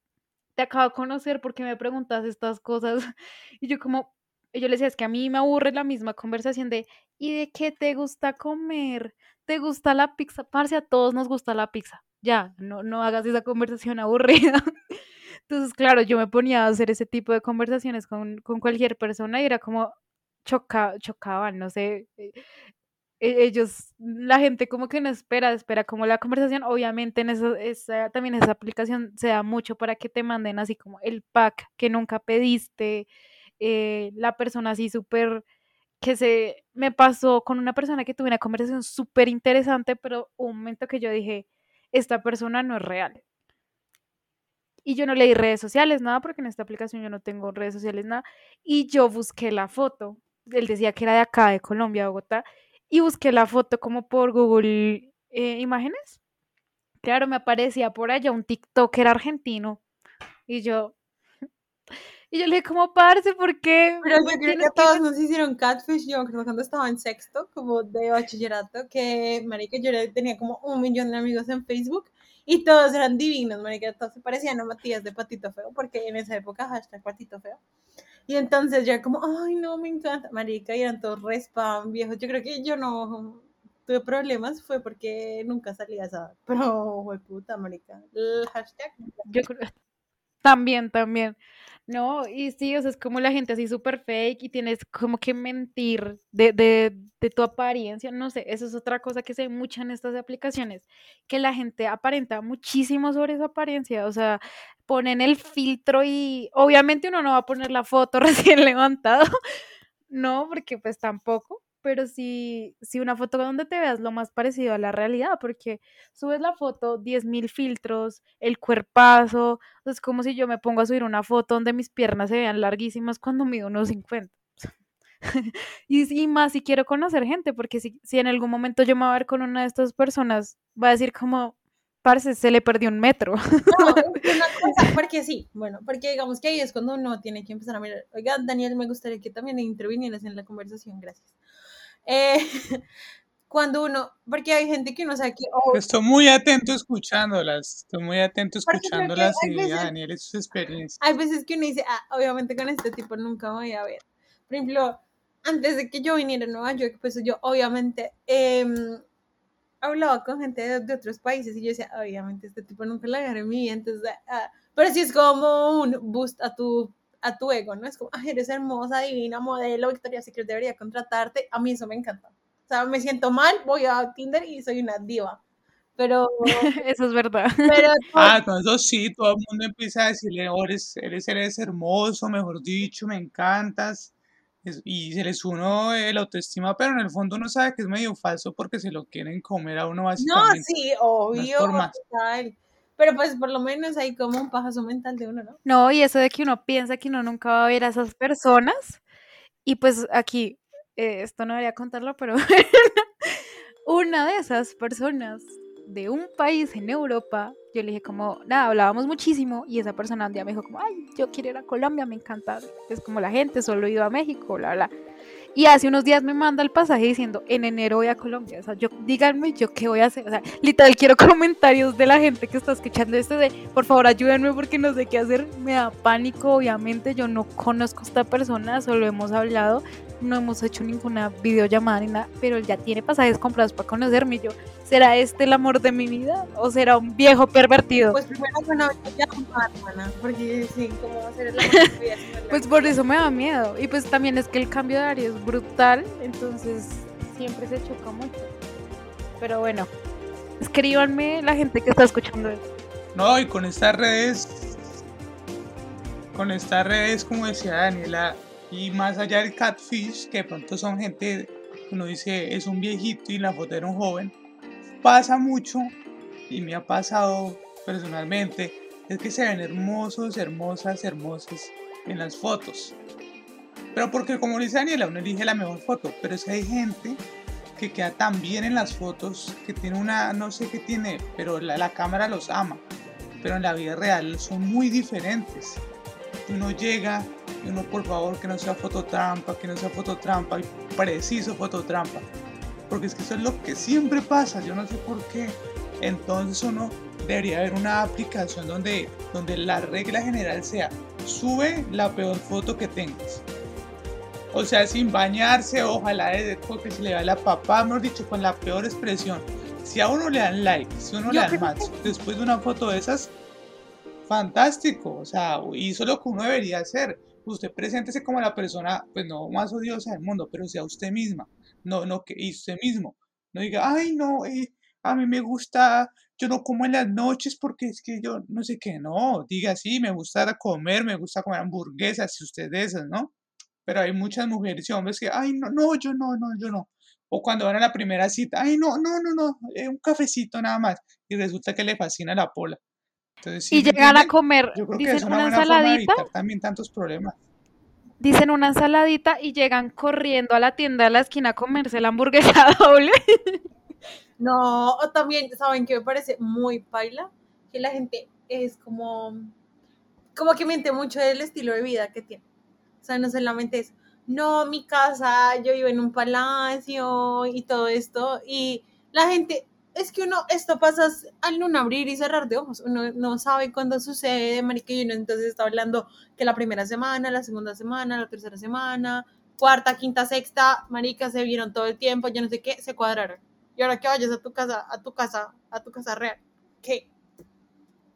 [SPEAKER 3] te acabo de conocer porque me preguntas estas cosas. Y yo como, yo le decía, es que a mí me aburre la misma conversación de, ¿y de qué te gusta comer? ¿Te gusta la pizza? Parce, a todos nos gusta la pizza. Ya, no, no hagas esa conversación aburrida. Entonces, claro, yo me ponía a hacer ese tipo de conversaciones con, con cualquier persona y era como, choca, chocaban, no sé, eh, e, ellos, la gente como que no espera, espera como la conversación, obviamente en eso, esa, también esa aplicación se da mucho para que te manden así como el pack que nunca pediste, eh, la persona así súper, que se, me pasó con una persona que tuve una conversación súper interesante, pero un momento que yo dije, esta persona no es real. Y yo no leí redes sociales, nada, porque en esta aplicación yo no tengo redes sociales, nada. Y yo busqué la foto él decía que era de acá, de Colombia, Bogotá, y busqué la foto como por Google eh, Imágenes. Claro, me aparecía por allá un TikToker argentino. Y yo, y yo le dije, ¿cómo parce? ¿Por qué?
[SPEAKER 1] Pero yo creo que todos nos hicieron catfish. Yo creo cuando estaba en sexto, como de bachillerato, que, marica, yo tenía como un millón de amigos en Facebook y todos eran divinos, marica. Todos se parecían a Matías de Patito Feo, porque en esa época, hashtag Patito Feo. Y entonces ya como, ay, no, me encanta, marica, y eran todos respam viejos. Yo creo que yo no tuve problemas, fue porque nunca salía esa, pero, fue puta, marica. El hashtag.
[SPEAKER 3] Yo creo, también, también. No, y sí, o sea, es como la gente así súper fake y tienes como que mentir de, de, de, tu apariencia, no sé, eso es otra cosa que se ve mucho en estas aplicaciones, que la gente aparenta muchísimo sobre su apariencia, o sea, ponen el filtro y obviamente uno no va a poner la foto recién levantado, no, porque pues tampoco, pero sí, sí una foto donde te veas lo más parecido a la realidad, porque subes la foto, 10.000 filtros, el cuerpazo, es como si yo me pongo a subir una foto donde mis piernas se vean larguísimas cuando mido unos 50. y, y, más si quiero conocer gente, porque si, si en algún momento yo me voy a ver con una de estas personas, va a decir como, parce, se le perdió un metro.
[SPEAKER 1] No, una cosa, porque sí, bueno, porque digamos que ahí es cuando uno tiene que empezar a mirar, oiga, Daniel, me gustaría que también intervinieras en la conversación, gracias. Eh, cuando uno, porque hay gente que no sabe que...
[SPEAKER 2] Oh, estoy muy atento escuchándolas, estoy muy atento escuchándolas y a Daniel y sus experiencias.
[SPEAKER 1] Hay veces que uno dice, ah, obviamente con este tipo nunca voy a ver. Por ejemplo, antes de que yo viniera a Nueva York, pues yo obviamente eh, hablaba con gente de, otros países y yo decía, obviamente este tipo nunca la agarré en mi vida, entonces, ah, pero sí es como un boost a tu a tu ego, ¿no? Es como, ay, eres hermosa, divina, modelo, Victoria Secret debería contratarte. A mí eso me encanta me siento mal, voy a Tinder y soy una diva. Pero.
[SPEAKER 3] eso es verdad.
[SPEAKER 2] Pero, ah, con eso sí, todo el mundo empieza a decirle, oh, eres, eres, eres hermoso, mejor dicho, me encantas. Y se les uno el autoestima, pero en el fondo uno sabe que es medio falso porque se lo quieren comer a uno básicamente.
[SPEAKER 1] No, sí, obvio. Pero pues por lo menos hay como un pajazo mental de uno, ¿no?
[SPEAKER 3] No, y eso de que uno piensa que uno nunca va a ver a esas personas. Y pues aquí eh, esto no debería contarlo, pero una de esas personas de un país en Europa, yo le dije como, nada, hablábamos muchísimo y esa persona un día me dijo como, ay, yo quiero ir a Colombia, me encanta, es como la gente, solo he ido a México, bla, bla. Y hace unos días me manda el pasaje diciendo, en enero voy a Colombia. O sea, yo, díganme yo qué voy a hacer. O sea, literal, quiero comentarios de la gente que está escuchando esto de, por favor, ayúdenme porque no sé qué hacer. Me da pánico, obviamente. Yo no conozco a esta persona, solo hemos hablado no hemos hecho ninguna videollamada ni nada, pero él ya tiene pasajes comprados para conocerme. Y yo, ¿será este el amor de mi vida o será un viejo pervertido?
[SPEAKER 1] Pues primero una llamada, hermana, porque sí, ¿cómo va a ser el amor de mi vida?
[SPEAKER 3] pues por eso me da miedo. Y pues también es que el cambio de área es brutal, entonces siempre se choca mucho. Pero bueno, escríbanme la gente que está escuchando esto.
[SPEAKER 2] No, y con estas redes, con estas redes, como decía Daniela, y más allá del catfish, que de pronto son gente, uno dice es un viejito y la foto era un joven, pasa mucho y me ha pasado personalmente, es que se ven hermosos, hermosas, hermosas en las fotos. Pero porque como dice Daniela, uno elige la mejor foto, pero si hay gente que queda tan bien en las fotos, que tiene una, no sé qué tiene, pero la, la cámara los ama, pero en la vida real son muy diferentes uno llega y uno por favor que no sea fototrampa, que no sea fototrampa y preciso fototrampa. Porque es que eso es lo que siempre pasa, yo no sé por qué. Entonces uno debería haber una aplicación donde, donde la regla general sea sube la peor foto que tengas. O sea, sin bañarse, ojalá de que se le vea la papá, mejor dicho, con la peor expresión. Si a uno le dan like, si a uno le dan match, después de una foto de esas, fantástico, o sea, hizo lo que uno debería hacer. Usted preséntese como la persona, pues no más odiosa del mundo, pero sea usted misma, no, no que y usted mismo. No diga, ay, no, eh, a mí me gusta, yo no como en las noches porque es que yo no sé qué, no, diga sí, me gusta comer, me gusta comer hamburguesas, si usted de esas, ¿no? Pero hay muchas mujeres y hombres que, ay, no, no, yo no, no, yo no. O cuando van a la primera cita, ay, no, no, no, no, eh, un cafecito nada más. Y resulta que le fascina la pola
[SPEAKER 3] y llegan a comer, dicen una, ensaladita.
[SPEAKER 2] también tantos problemas.
[SPEAKER 3] Dicen una ensaladita y llegan corriendo a la tienda de la esquina a comerse la hamburguesa doble.
[SPEAKER 1] No, o también, ¿saben qué me parece muy paila? Que la gente es como, como que miente mucho del estilo de vida que tiene. O sea, no solamente es, no, mi casa, yo vivo en un palacio y todo esto. Y la gente es que uno, esto pasa al no abrir y cerrar de ojos, uno no sabe cuándo sucede, marica, y uno entonces está hablando que la primera semana, la segunda semana, la tercera semana, cuarta, quinta, sexta, marica, se vieron todo el tiempo, yo no sé qué, se cuadraron. Y ahora que vayas a tu casa, a tu casa, a tu casa real, ¿qué?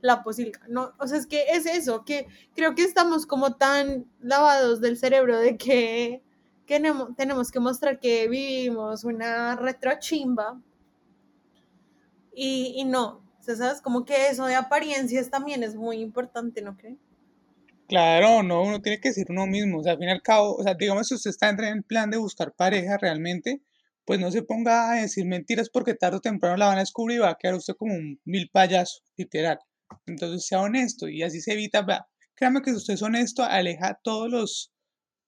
[SPEAKER 1] La posibilidad, no, o sea, es que es eso, que creo que estamos como tan lavados del cerebro de que tenemos, tenemos que mostrar que vivimos una retrochimba y, y no, ¿sabes? Como que eso de apariencias también es muy importante, ¿no cree?
[SPEAKER 2] Claro, no, uno tiene que ser uno mismo, o sea, al fin y al cabo, o sea, digamos, si usted está en plan de buscar pareja realmente, pues no se ponga a decir mentiras porque tarde o temprano la van a descubrir y va a quedar usted como un mil payaso, literal. Entonces sea honesto y así se evita, créame que si usted es honesto, aleja todos los,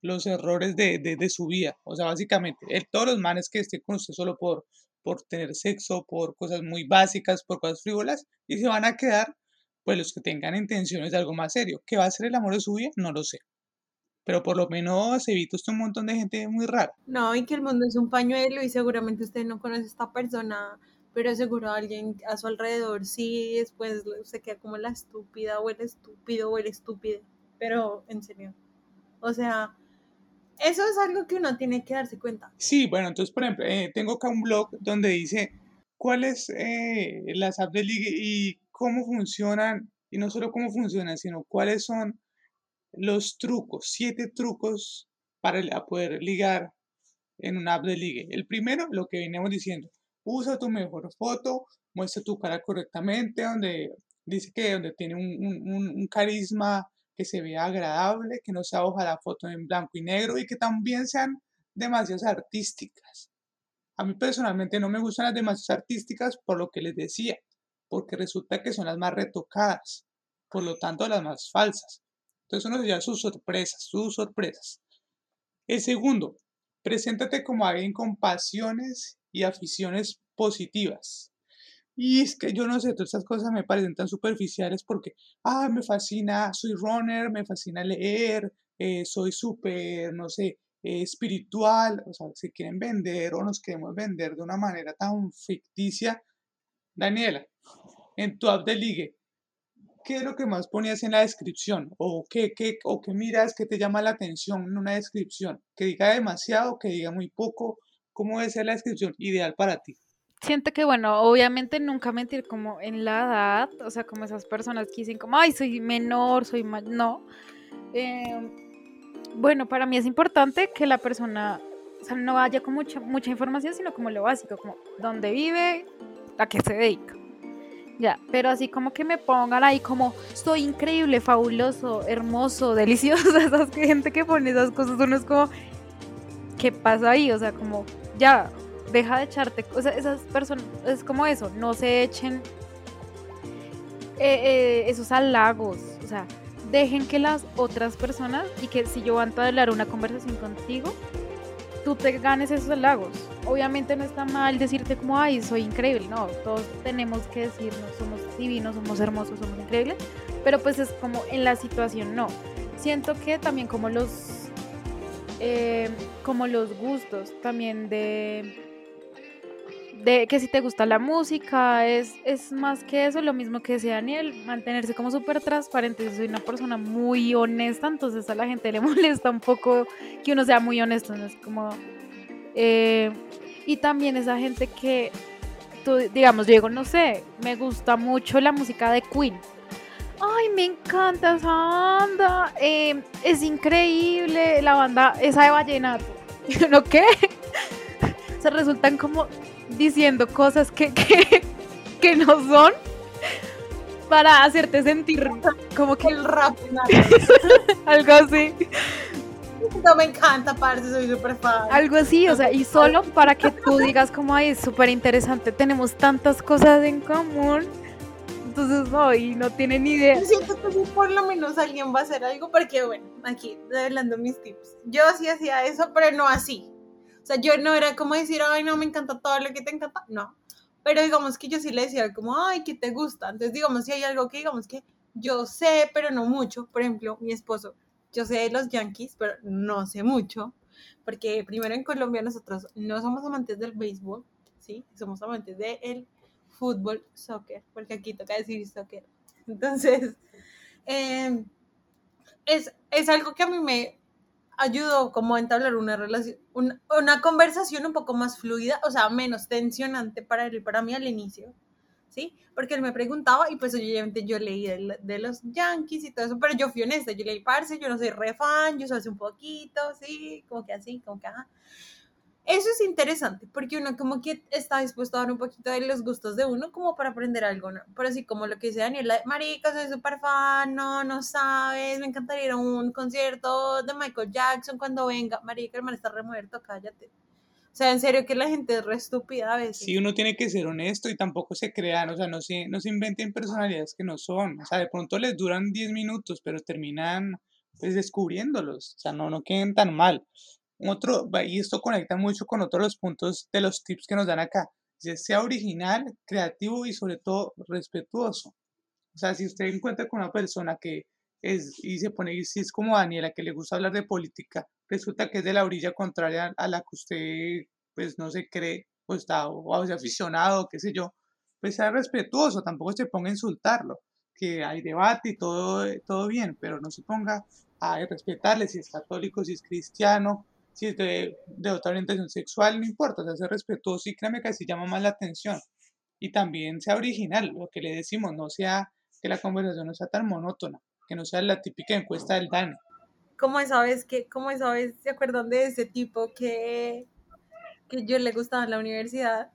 [SPEAKER 2] los errores de, de, de su vida. O sea, básicamente, todos los manes que estén con usted solo por, por tener sexo, por cosas muy básicas, por cosas frívolas, y se van a quedar, pues los que tengan intenciones de algo más serio. ¿Qué va a ser el amor de su vida? No lo sé. Pero por lo menos usted un montón de gente muy rara.
[SPEAKER 1] No, y que el mundo es un pañuelo y seguramente usted no conoce a esta persona, pero seguro alguien a su alrededor sí, después se queda como la estúpida o el estúpido o el estúpido. Pero en serio. O sea, eso es algo que uno tiene que darse cuenta.
[SPEAKER 2] Sí, bueno, entonces, por ejemplo, eh, tengo acá un blog donde dice cuáles eh, las apps de ligue y cómo funcionan, y no solo cómo funcionan, sino cuáles son los trucos, siete trucos para poder ligar en una app de ligue. El primero, lo que veníamos diciendo, usa tu mejor foto, muestra tu cara correctamente, donde dice que donde tiene un carisma que se vea agradable, que no sea la foto en blanco y negro y que también sean demasiado artísticas. A mí personalmente no me gustan las demasiado artísticas por lo que les decía, porque resulta que son las más retocadas, por lo tanto las más falsas. Entonces uno sería sus sorpresas, sus sorpresas. El segundo, preséntate como alguien con pasiones y aficiones positivas. Y es que yo no sé, todas estas cosas me parecen tan superficiales porque, ah, me fascina, soy runner, me fascina leer, eh, soy súper, no sé, eh, espiritual, o sea, se quieren vender o nos queremos vender de una manera tan ficticia. Daniela, en tu app de ligue, ¿qué es lo que más ponías en la descripción? ¿O qué, qué, o qué miras que te llama la atención en una descripción? ¿Que diga demasiado, que diga muy poco? ¿Cómo debe ser la descripción ideal para ti?
[SPEAKER 3] Siento que, bueno, obviamente nunca mentir como en la edad, o sea, como esas personas que dicen como, ay, soy menor, soy más, no. Em, bueno, para mí es importante que la persona, o sea, no haya como mucha, mucha información, sino como lo básico, como dónde vive, a qué se dedica. Ya, pero así como que me pongan ahí como, soy increíble, fabuloso, hermoso, delicioso, esas gente que pone esas cosas, uno es como, ¿qué pasa ahí? O sea, como, ya, deja de echarte, o sea, esas personas, es como eso, no se echen eh, eh, esos halagos, o sea, dejen que las otras personas y que si yo van a hablar una conversación contigo, tú te ganes esos halagos. Obviamente no está mal decirte como, ay, soy increíble, no, todos tenemos que decirnos, somos divinos, somos hermosos, somos increíbles, pero pues es como en la situación no. Siento que también como los, eh, como los gustos también de de que si te gusta la música, es, es más que eso, lo mismo que decía Daniel, mantenerse como súper transparente. Soy una persona muy honesta, entonces a la gente le molesta un poco que uno sea muy honesto, es como... Eh, y también esa gente que, tú, digamos, yo digo, no sé, me gusta mucho la música de Queen. Ay, me encanta esa banda, eh, es increíble la banda, esa de Vallenato. ¿No qué? Se resultan como diciendo cosas que, que, no son para hacerte sentir como que
[SPEAKER 1] el rap
[SPEAKER 3] algo así.
[SPEAKER 1] No me encanta parce soy súper fan.
[SPEAKER 3] Algo así o sea y solo para que tú digas como ay es súper interesante tenemos tantas cosas en común entonces no y no tienen ni idea.
[SPEAKER 1] Yo siento que por lo menos alguien va a hacer algo porque bueno aquí hablando mis tips. Yo sí hacía eso pero no así sea, yo no era como decir, ay, no, me encanta todo lo que te encanta, no. Pero digamos que yo sí le decía como, ay, ¿qué te gusta? Entonces, digamos, si hay algo que digamos que yo sé, pero no mucho. Por ejemplo, mi esposo, yo sé de los Yankees, pero no sé mucho. Porque primero en Colombia nosotros no somos amantes del béisbol, ¿sí? Somos amantes del fútbol, soccer, porque aquí toca decir soccer. Entonces, em, es, es algo que a mí me, ayudó como a entablar una relación, una, conversación un poco más fluida, o sea, menos tensionante para él y para mí al inicio, ¿sí? Porque él me preguntaba y pues obviamente yo leí de, los Yankees y todo eso, pero yo fui honesta, yo leí parce, yo no soy re fan, yo soy hace un poquito, sí, como que así, como que ajá. Eso es interesante, porque uno como que está dispuesto a dar un poquito de los gustos de uno como para aprender algo, ¿no? Pero así como lo que dice Daniela, marica, soy súper fan, no, no sabes, me encantaría ir a un concierto de Michael Jackson cuando venga, marica, hermano, está remuerto, cállate. O sea, en serio que la gente es re estúpida a veces.
[SPEAKER 2] Sí, uno tiene que ser honesto y tampoco se crean, o sea, no se, no se inventen personalidades que no son. O sea, de pronto les duran 10 minutos, pero terminan pues descubriéndolos, o sea, no, no queden tan mal. Otro, y esto conecta mucho con otros los puntos de los tips que nos dan acá. Sea original, creativo y sobre todo respetuoso. O sea, si usted encuentra con una persona que es, y se pone, si es como Daniela, que le gusta hablar de política, resulta que es de la orilla contraria a la que usted, pues, no se cree, o está, o, es aficionado, qué sé yo, pues sea respetuoso, tampoco se ponga a insultarlo, que hay debate y todo, todo bien, pero no se ponga a respetarle si es católico, si es cristiano, si es de, otra orientación sexual, no importa, o sea, ser respetuoso y créame que así llama más la atención. Y también sea original, lo que le decimos, no sea que la conversación no sea tan monótona, que no sea la típica encuesta del DANE.
[SPEAKER 1] ¿Cómo esa vez que, cómo esa vez se acuerdan de ese tipo que, que yo le gustaba en la universidad?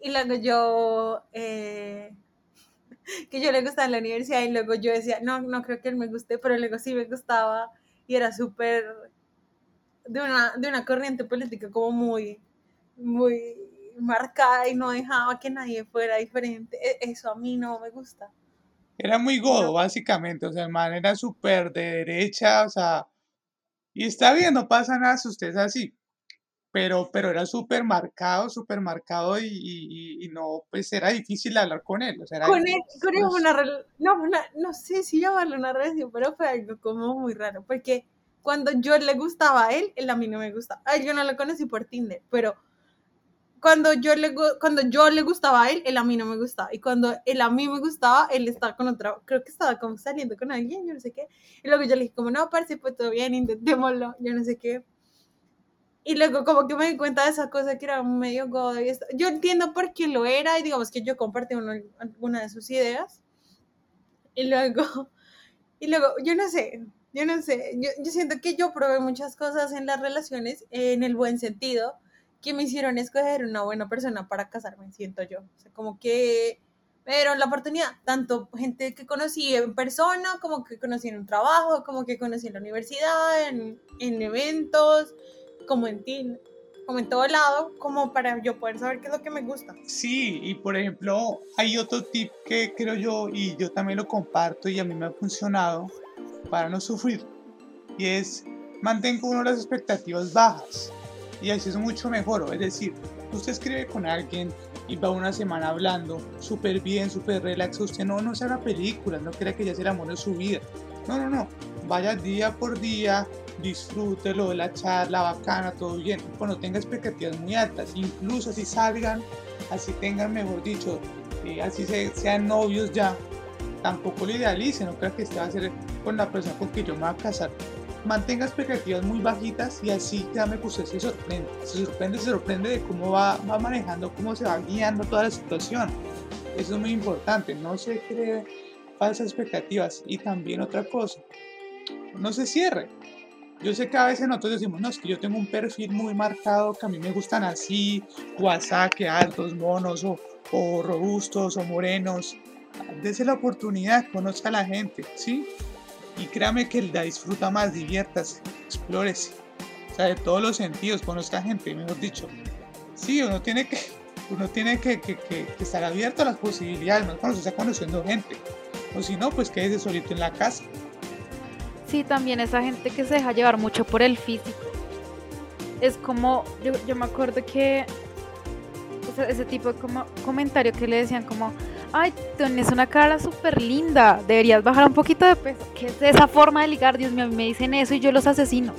[SPEAKER 1] Y luego yo, eh, que yo le gustaba en la universidad y luego yo decía, no, no creo que él me guste, pero luego sí me gustaba y era súper de una, de una corriente política como muy, muy marcada y no dejaba que nadie fuera diferente. E, eso a mí no me gusta.
[SPEAKER 2] Era muy godo, básicamente, o sea, el man era súper de derecha, o sea, y está bien, no pasa nada si usted es así, pero, pero era súper marcado, súper marcado y, no, pues era difícil hablar con él. O sea,
[SPEAKER 1] con él, con él una, no, una, no sé si llamarlo una relación, pero fue algo como muy raro, porque cuando yo le gustaba a él, él a mí no me gustaba. Ay, yo no lo conocí por Tinder, pero cuando yo, le, cuando yo le gustaba a él, él a mí no me gustaba. Y cuando él a mí me gustaba, él estaba con otra, creo que estaba como saliendo con alguien, yo no sé qué. Y luego yo le dije como, no, parece pues todo bien, intentémoslo, yo no sé qué. Y luego como que me di cuenta de esa cosa que era medio godo y esto. Yo entiendo por qué lo era y digamos que yo compartí una, una de sus ideas. Y luego, y luego, yo no sé, yo no sé, yo, yo siento que yo probé muchas cosas en las relaciones en el buen sentido que me hicieron escoger una buena persona para casarme, siento yo. O sea, como que me dieron la oportunidad, tanto gente que conocí en persona, como que conocí en un trabajo, como que conocí en la universidad, en, en eventos, como en ti, como en todo lado, como para yo poder saber qué es lo que me gusta.
[SPEAKER 2] Sí, y por ejemplo, hay otro tip que creo yo, y yo también lo comparto y a mí me ha funcionado, para no sufrir. Y es, mantengo uno las expectativas bajas. Y así es mucho mejor. Es decir, usted escribe con alguien y va una semana hablando súper bien, súper relax. Usted no, no se haga películas, no crea que ya es el amor de su vida. No, no, no. Vaya día por día, disfrútelo de la charla bacana, todo bien. Cuando tenga expectativas muy altas, incluso así salgan, así tengan, mejor dicho, eh, así sean novios ya, tampoco lo idealice, no creo que este va a ser con la persona con que yo me voy a casar. Mantenga expectativas muy bajitas y así créame que se sorprende, se sorprende, se sorprende de cómo va, va manejando, cómo se va guiando toda la situación. Eso es muy importante, no se cree falsas expectativas. Y también otra cosa, no se cierre. Yo sé que a veces nosotros decimos, no, es que yo tengo un perfil muy marcado, que a mí me gustan así, que altos, monos, o, o robustos, o morenos dése la oportunidad, conozca a la gente, ¿sí? Y créame que la disfruta más, diviértase, explórese. O sea, de todos los sentidos, conozca gente, mejor dicho. Sí, uno tiene que, uno tiene que, estar abierto a las posibilidades, más cuando se está conociendo gente. O si no, pues quédese solito en la casa.
[SPEAKER 3] Sí, también esa gente que se deja llevar mucho por el físico. Es como, yo, yo me acuerdo que ese tipo de como, comentario que le decían como, ay, tienes una cara súper linda, deberías bajar un poquito de peso. ¿Qué es esa forma de ligar? Dios mío, me dicen eso y yo los asesino.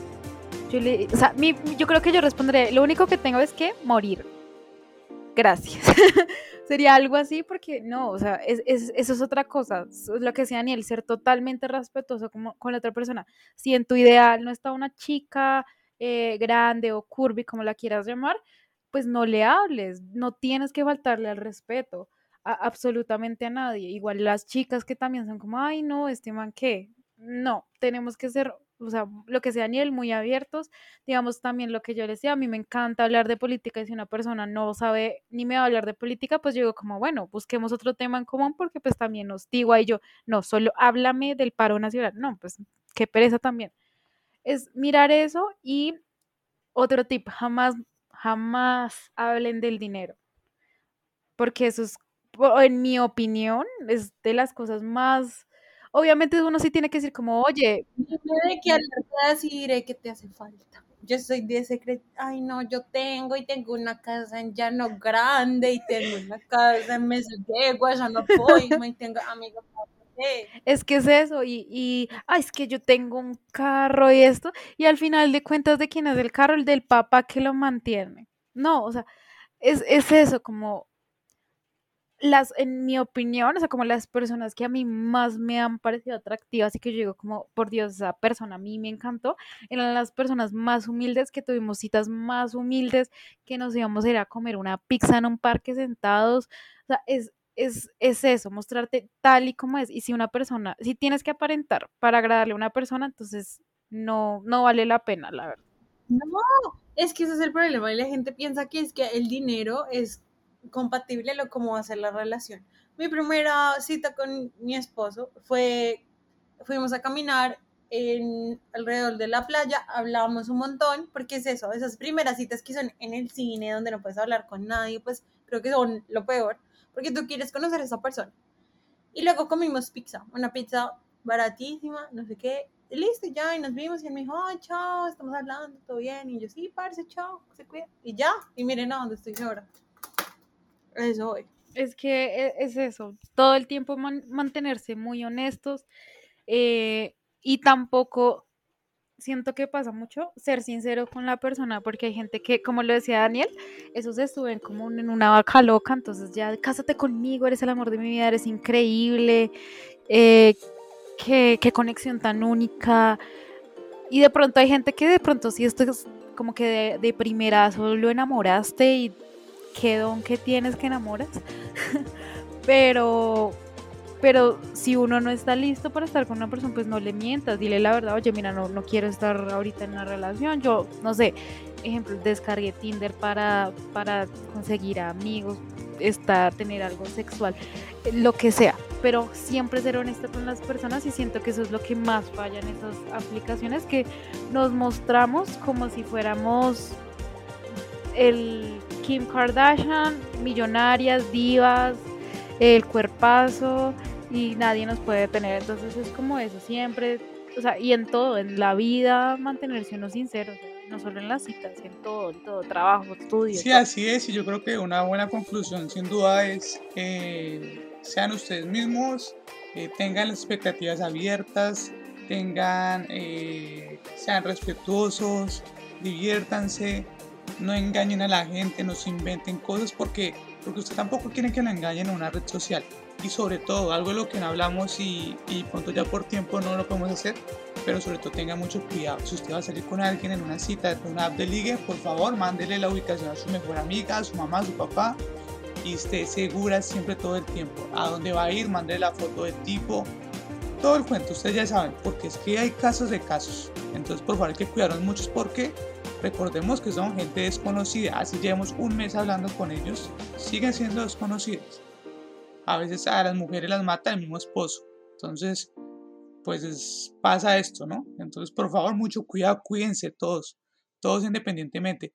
[SPEAKER 3] Yo, le, o sea, yo creo que yo responderé, lo único que tengo es que morir. Gracias. Sería algo así porque no, o sea, es, eso es otra cosa. Es lo que decía Daniel, ser totalmente respetuoso como, con la otra persona. Si en tu ideal no está una chica eh, grande o curvy, como la quieras llamar, pues no le hables, no tienes que faltarle al respeto absolutamente a nadie. Igual las chicas que también son como, ay, no, este man, ¿qué? No, tenemos que ser, o sea, lo que sea Daniel, muy abiertos. Digamos también lo que yo le decía, a mí me encanta hablar de política y si una persona no sabe ni me va a hablar de política, pues yo digo como, bueno, busquemos otro tema en común porque pues también nos digo ahí yo, no, solo háblame del paro nacional. No, pues qué pereza también. Es mirar eso y otro tip, jamás, jamás hablen del dinero porque eso es en mi opinión, es de las cosas más obviamente uno sí tiene que decir como, oye,
[SPEAKER 1] de que hablar diré que te hace falta. Yo soy de ese ay no, yo tengo y tengo una casa en Llano Grande y tengo una casa en Mesa de no puedo y tengo amigos
[SPEAKER 3] es que es eso, y, y ay, es que yo tengo un carro y esto, y al final de cuentas, ¿de quién es el carro? El del papá que lo mantiene. No, o sea, es, es eso, como las, en mi opinión, o sea, como las personas que a mí más me han parecido atractivas y que yo digo como, por Dios, esa persona a mí me encantó, eran las personas más humildes, que tuvimos citas más humildes, que nos íbamos a ir a comer una pizza en un parque sentados, o sea, es, es, es eso, mostrarte tal y como es. Y si una persona, si tienes que aparentar para agradarle a una persona, entonces no, no vale la pena, la verdad.
[SPEAKER 1] No, es que ese es el problema. Y la gente piensa que es que el dinero es compatible lo cómo va a ser la relación. Mi primera cita con mi esposo fue, fuimos a caminar en, alrededor de la playa, hablábamos un montón, porque es eso, esas primeras citas que son en el cine, donde no puedes hablar con nadie, pues creo que son lo peor porque tú quieres conocer a esa persona. Y luego comimos pizza, una pizza baratísima, no sé qué, y listo, ya, y nos vimos, y él me dijo, ay, chao, estamos hablando, todo bien, y yo, sí, parce, chao, se cuida, y ya, y miren a dónde estoy ahora. Eso.
[SPEAKER 3] Es que e, es eso, todo el tiempo mantenerse muy honestos eh, y tampoco siento que pasa mucho ser sincero con la persona, porque hay gente que, como lo decía Daniel, esos se suben como en una vaca loca, entonces ya cásate conmigo, eres el amor de mi vida, eres increíble, eh, qué, conexión tan única. Y de pronto hay gente que de pronto si esto es como que de, de primerazo lo enamoraste y qué don que tienes que enamoras. pero pero si uno no está listo para estar con una persona, pues no le mientas, dile la verdad, oye, mira, no, no quiero estar ahorita en una relación, yo, no sé, ejemplo, descargué Tinder para, para conseguir amigos, estar, tener algo sexual, lo que sea, pero siempre ser honesta con las personas y siento que eso es lo que más falla en esas aplicaciones, que nos mostramos como si fuéramos el Kim Kardashian, millonarias, divas, el cuerpazo, y nadie nos puede detener. Entonces es como eso, siempre, o sea, y en todo, en la vida, mantenerse uno sincero, no solo en las citas, en todo, en todo, trabajo, estudio.
[SPEAKER 2] Sí, así es, y yo creo que una buena conclusión sin duda es que sean ustedes mismos, eh, tengan las expectativas abiertas, tengan, eh, sean respetuosos, diviértanse, no engañen a la gente, no se inventen cosas porque, porque usted tampoco quiere que lo engañen en una red social y sobre todo, algo de lo que no hablamos y, y pronto ya por tiempo no lo podemos hacer, pero sobre todo tenga mucho cuidado. Si usted va a salir con alguien en una cita, en una app de ligue, por favor, mándele la ubicación a su mejor amiga, a su mamá, a su papá y esté segura siempre todo el tiempo. A dónde va a ir, mándele la foto del tipo, todo el cuento, ustedes ya saben, porque es que hay casos de casos. Entonces, por favor, hay que cuidarnos mucho porque recordemos que son gente desconocida. Así llevamos un mes hablando con ellos, siguen siendo desconocidos a veces a las mujeres las mata el mismo esposo. Entonces, pues pasa esto, ¿no? Entonces, por favor, mucho cuidado, cuídense todos, todos independientemente.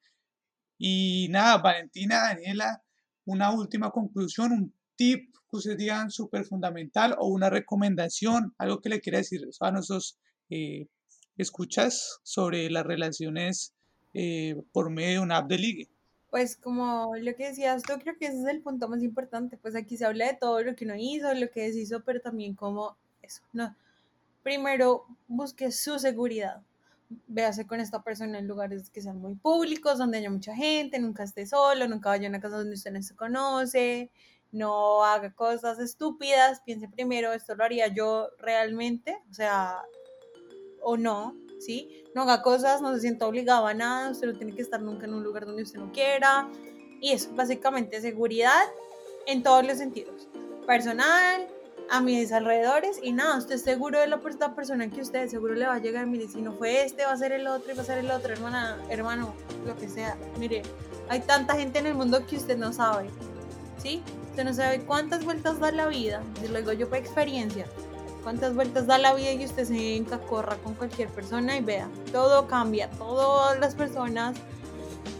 [SPEAKER 2] Y nada, Valentina, Daniela, una última conclusión, un tip que ustedes digan súper fundamental o una recomendación, algo que le quiera decir a nuestros eh, escuchas sobre las relaciones eh, por medio de una app de ligue.
[SPEAKER 1] Pues como lo que decías tú, creo que ese es el punto más importante, pues aquí se habla de todo lo que uno hizo, lo que deshizo, pero también como eso, no, primero busque su seguridad, véase con esta persona en lugares que sean muy públicos, donde haya mucha gente, nunca esté solo, nunca vaya a una casa donde usted no se conoce, no haga cosas estúpidas, piense primero, esto lo haría yo realmente, o sea, o no, ¿sí? No haga cosas, no se sienta obligado a nada, usted no tiene que estar nunca en un lugar donde usted no quiera. Y eso, básicamente, seguridad en todos los sentidos. Personal, a mis alrededores y nada, usted es seguro de la, persona que usted seguro le va a llegar, mire, si no fue este, va a ser el otro y va a ser el otro, hermana, hermano, lo que sea. Mire, hay tanta gente en el mundo que usted no sabe, ¿sí? Usted no sabe cuántas vueltas da la vida, y lo digo yo por experiencia cuántas vueltas da la vida y usted se encacorra con cualquier persona y vea, todo cambia, todas las personas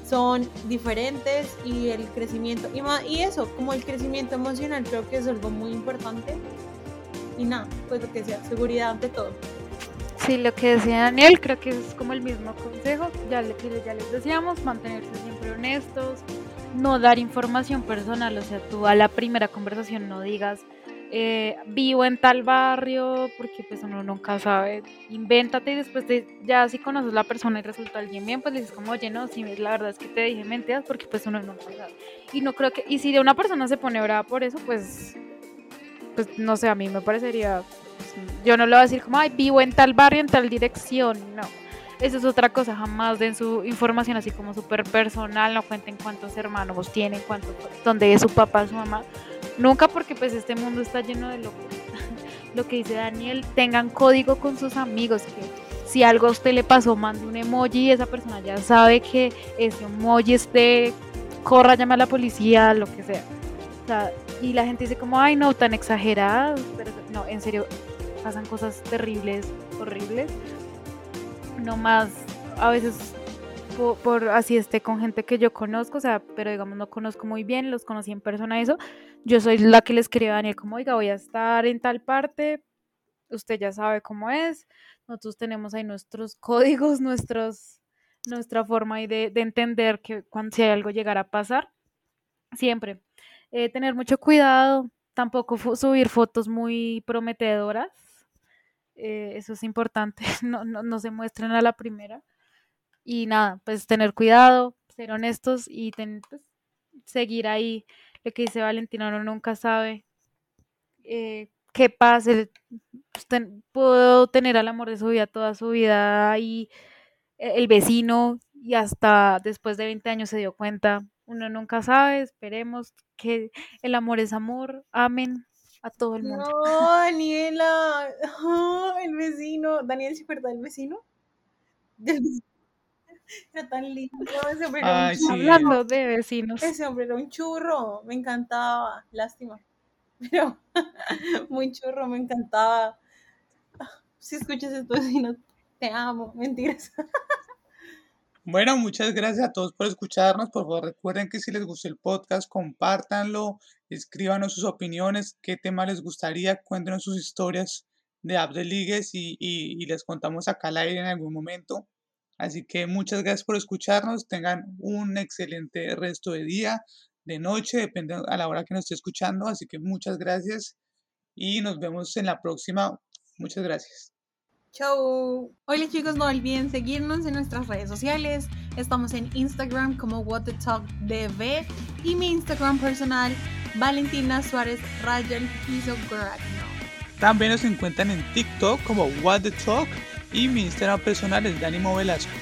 [SPEAKER 1] son diferentes y el crecimiento, y, y eso, como el crecimiento emocional, creo que es algo muy importante. y nada, pues lo que sea, seguridad ante todo.
[SPEAKER 3] Sí, lo que decía Daniel, creo que es como el mismo consejo, ya, que ya les decíamos, mantenerse siempre honestos, no dar información personal, o sea, tú a la primera conversación no digas, eh, vivo en tal barrio, porque pues uno nunca sabe, invéntate y después de, ya si conoces la persona y resulta alguien bien, pues dices como, oye, no, si la verdad es que te dije mentiras, porque pues uno nunca sabe. Y no creo que, y si de una persona se pone brava por eso, pues, pues no sé, a mí me parecería, pues, yo no le voy a decir como, ay, vivo en tal barrio, en tal dirección, no eso es otra cosa, jamás den su información así como súper personal, no cuenten cuántos hermanos tienen, cuántos, dónde es su papá, su mamá. Nunca porque pues este mundo está lleno de. Lo que dice Daniel, tengan código con sus amigos, que si algo a usted le pasó, mande un emoji y esa persona ya sabe que ese emoji es de corra, llama a la policía, lo que sea. y la gente dice como, ay no, tan exagerada, pero no, en serio, pasan cosas terribles, horribles no más a veces por, así esté con gente que yo conozco, o sea, pero digamos no conozco muy bien, los conocí en persona, eso, yo soy la que le escribe a Daniel como, oiga, voy a estar en tal parte, usted ya sabe cómo es, nosotros tenemos ahí nuestros códigos, nuestros, nuestra forma de, de entender que cuando si hay algo llegara a pasar, siempre, eh, tener mucho cuidado, tampoco subir fotos muy prometedoras, eh, eso es importante, no, no, no, se muestren a la primera. Y nada, pues tener cuidado, ser honestos y pues, seguir ahí. Lo que dice Valentina, uno nunca sabe eh, qué pase. Pues, puedo tener al amor de su vida toda su vida y e, el vecino y hasta después de 20 años se dio cuenta. Uno nunca sabe, esperemos que el amor es amor. Amén a todo el mundo.
[SPEAKER 1] No, Daniela, el vecino, Daniel, ¿se acuerda del vecino? Era tan lindo, ese hombre era un churro.
[SPEAKER 3] Hablando de vecinos.
[SPEAKER 1] Ese hombre era un churro, me encantaba, lástima. Pero muy churro, me encantaba. Si escuchas esto, vecino, te amo, mentiras.
[SPEAKER 2] Bueno, muchas gracias a todos por escucharnos. Por favor, recuerden que si les gustó el podcast, compártanlo, escríbanos sus opiniones, qué tema les gustaría, cuéntenos sus historias de apps de ligues y, les contamos acá al aire en algún momento. Así que muchas gracias por escucharnos. Tengan un excelente resto de día, de noche, depende a la hora que nos esté escuchando. Así que muchas gracias y nos vemos en la próxima. Muchas gracias.
[SPEAKER 1] Chau. Hola chicos, no olviden seguirnos en nuestras redes sociales. Estamos en Instagram como What the Talk DV y mi Instagram personal Valentina Suárez Rayel Piso
[SPEAKER 2] También nos encuentran en TikTok como What the Talk y mi Instagram personal es Dani Velasco.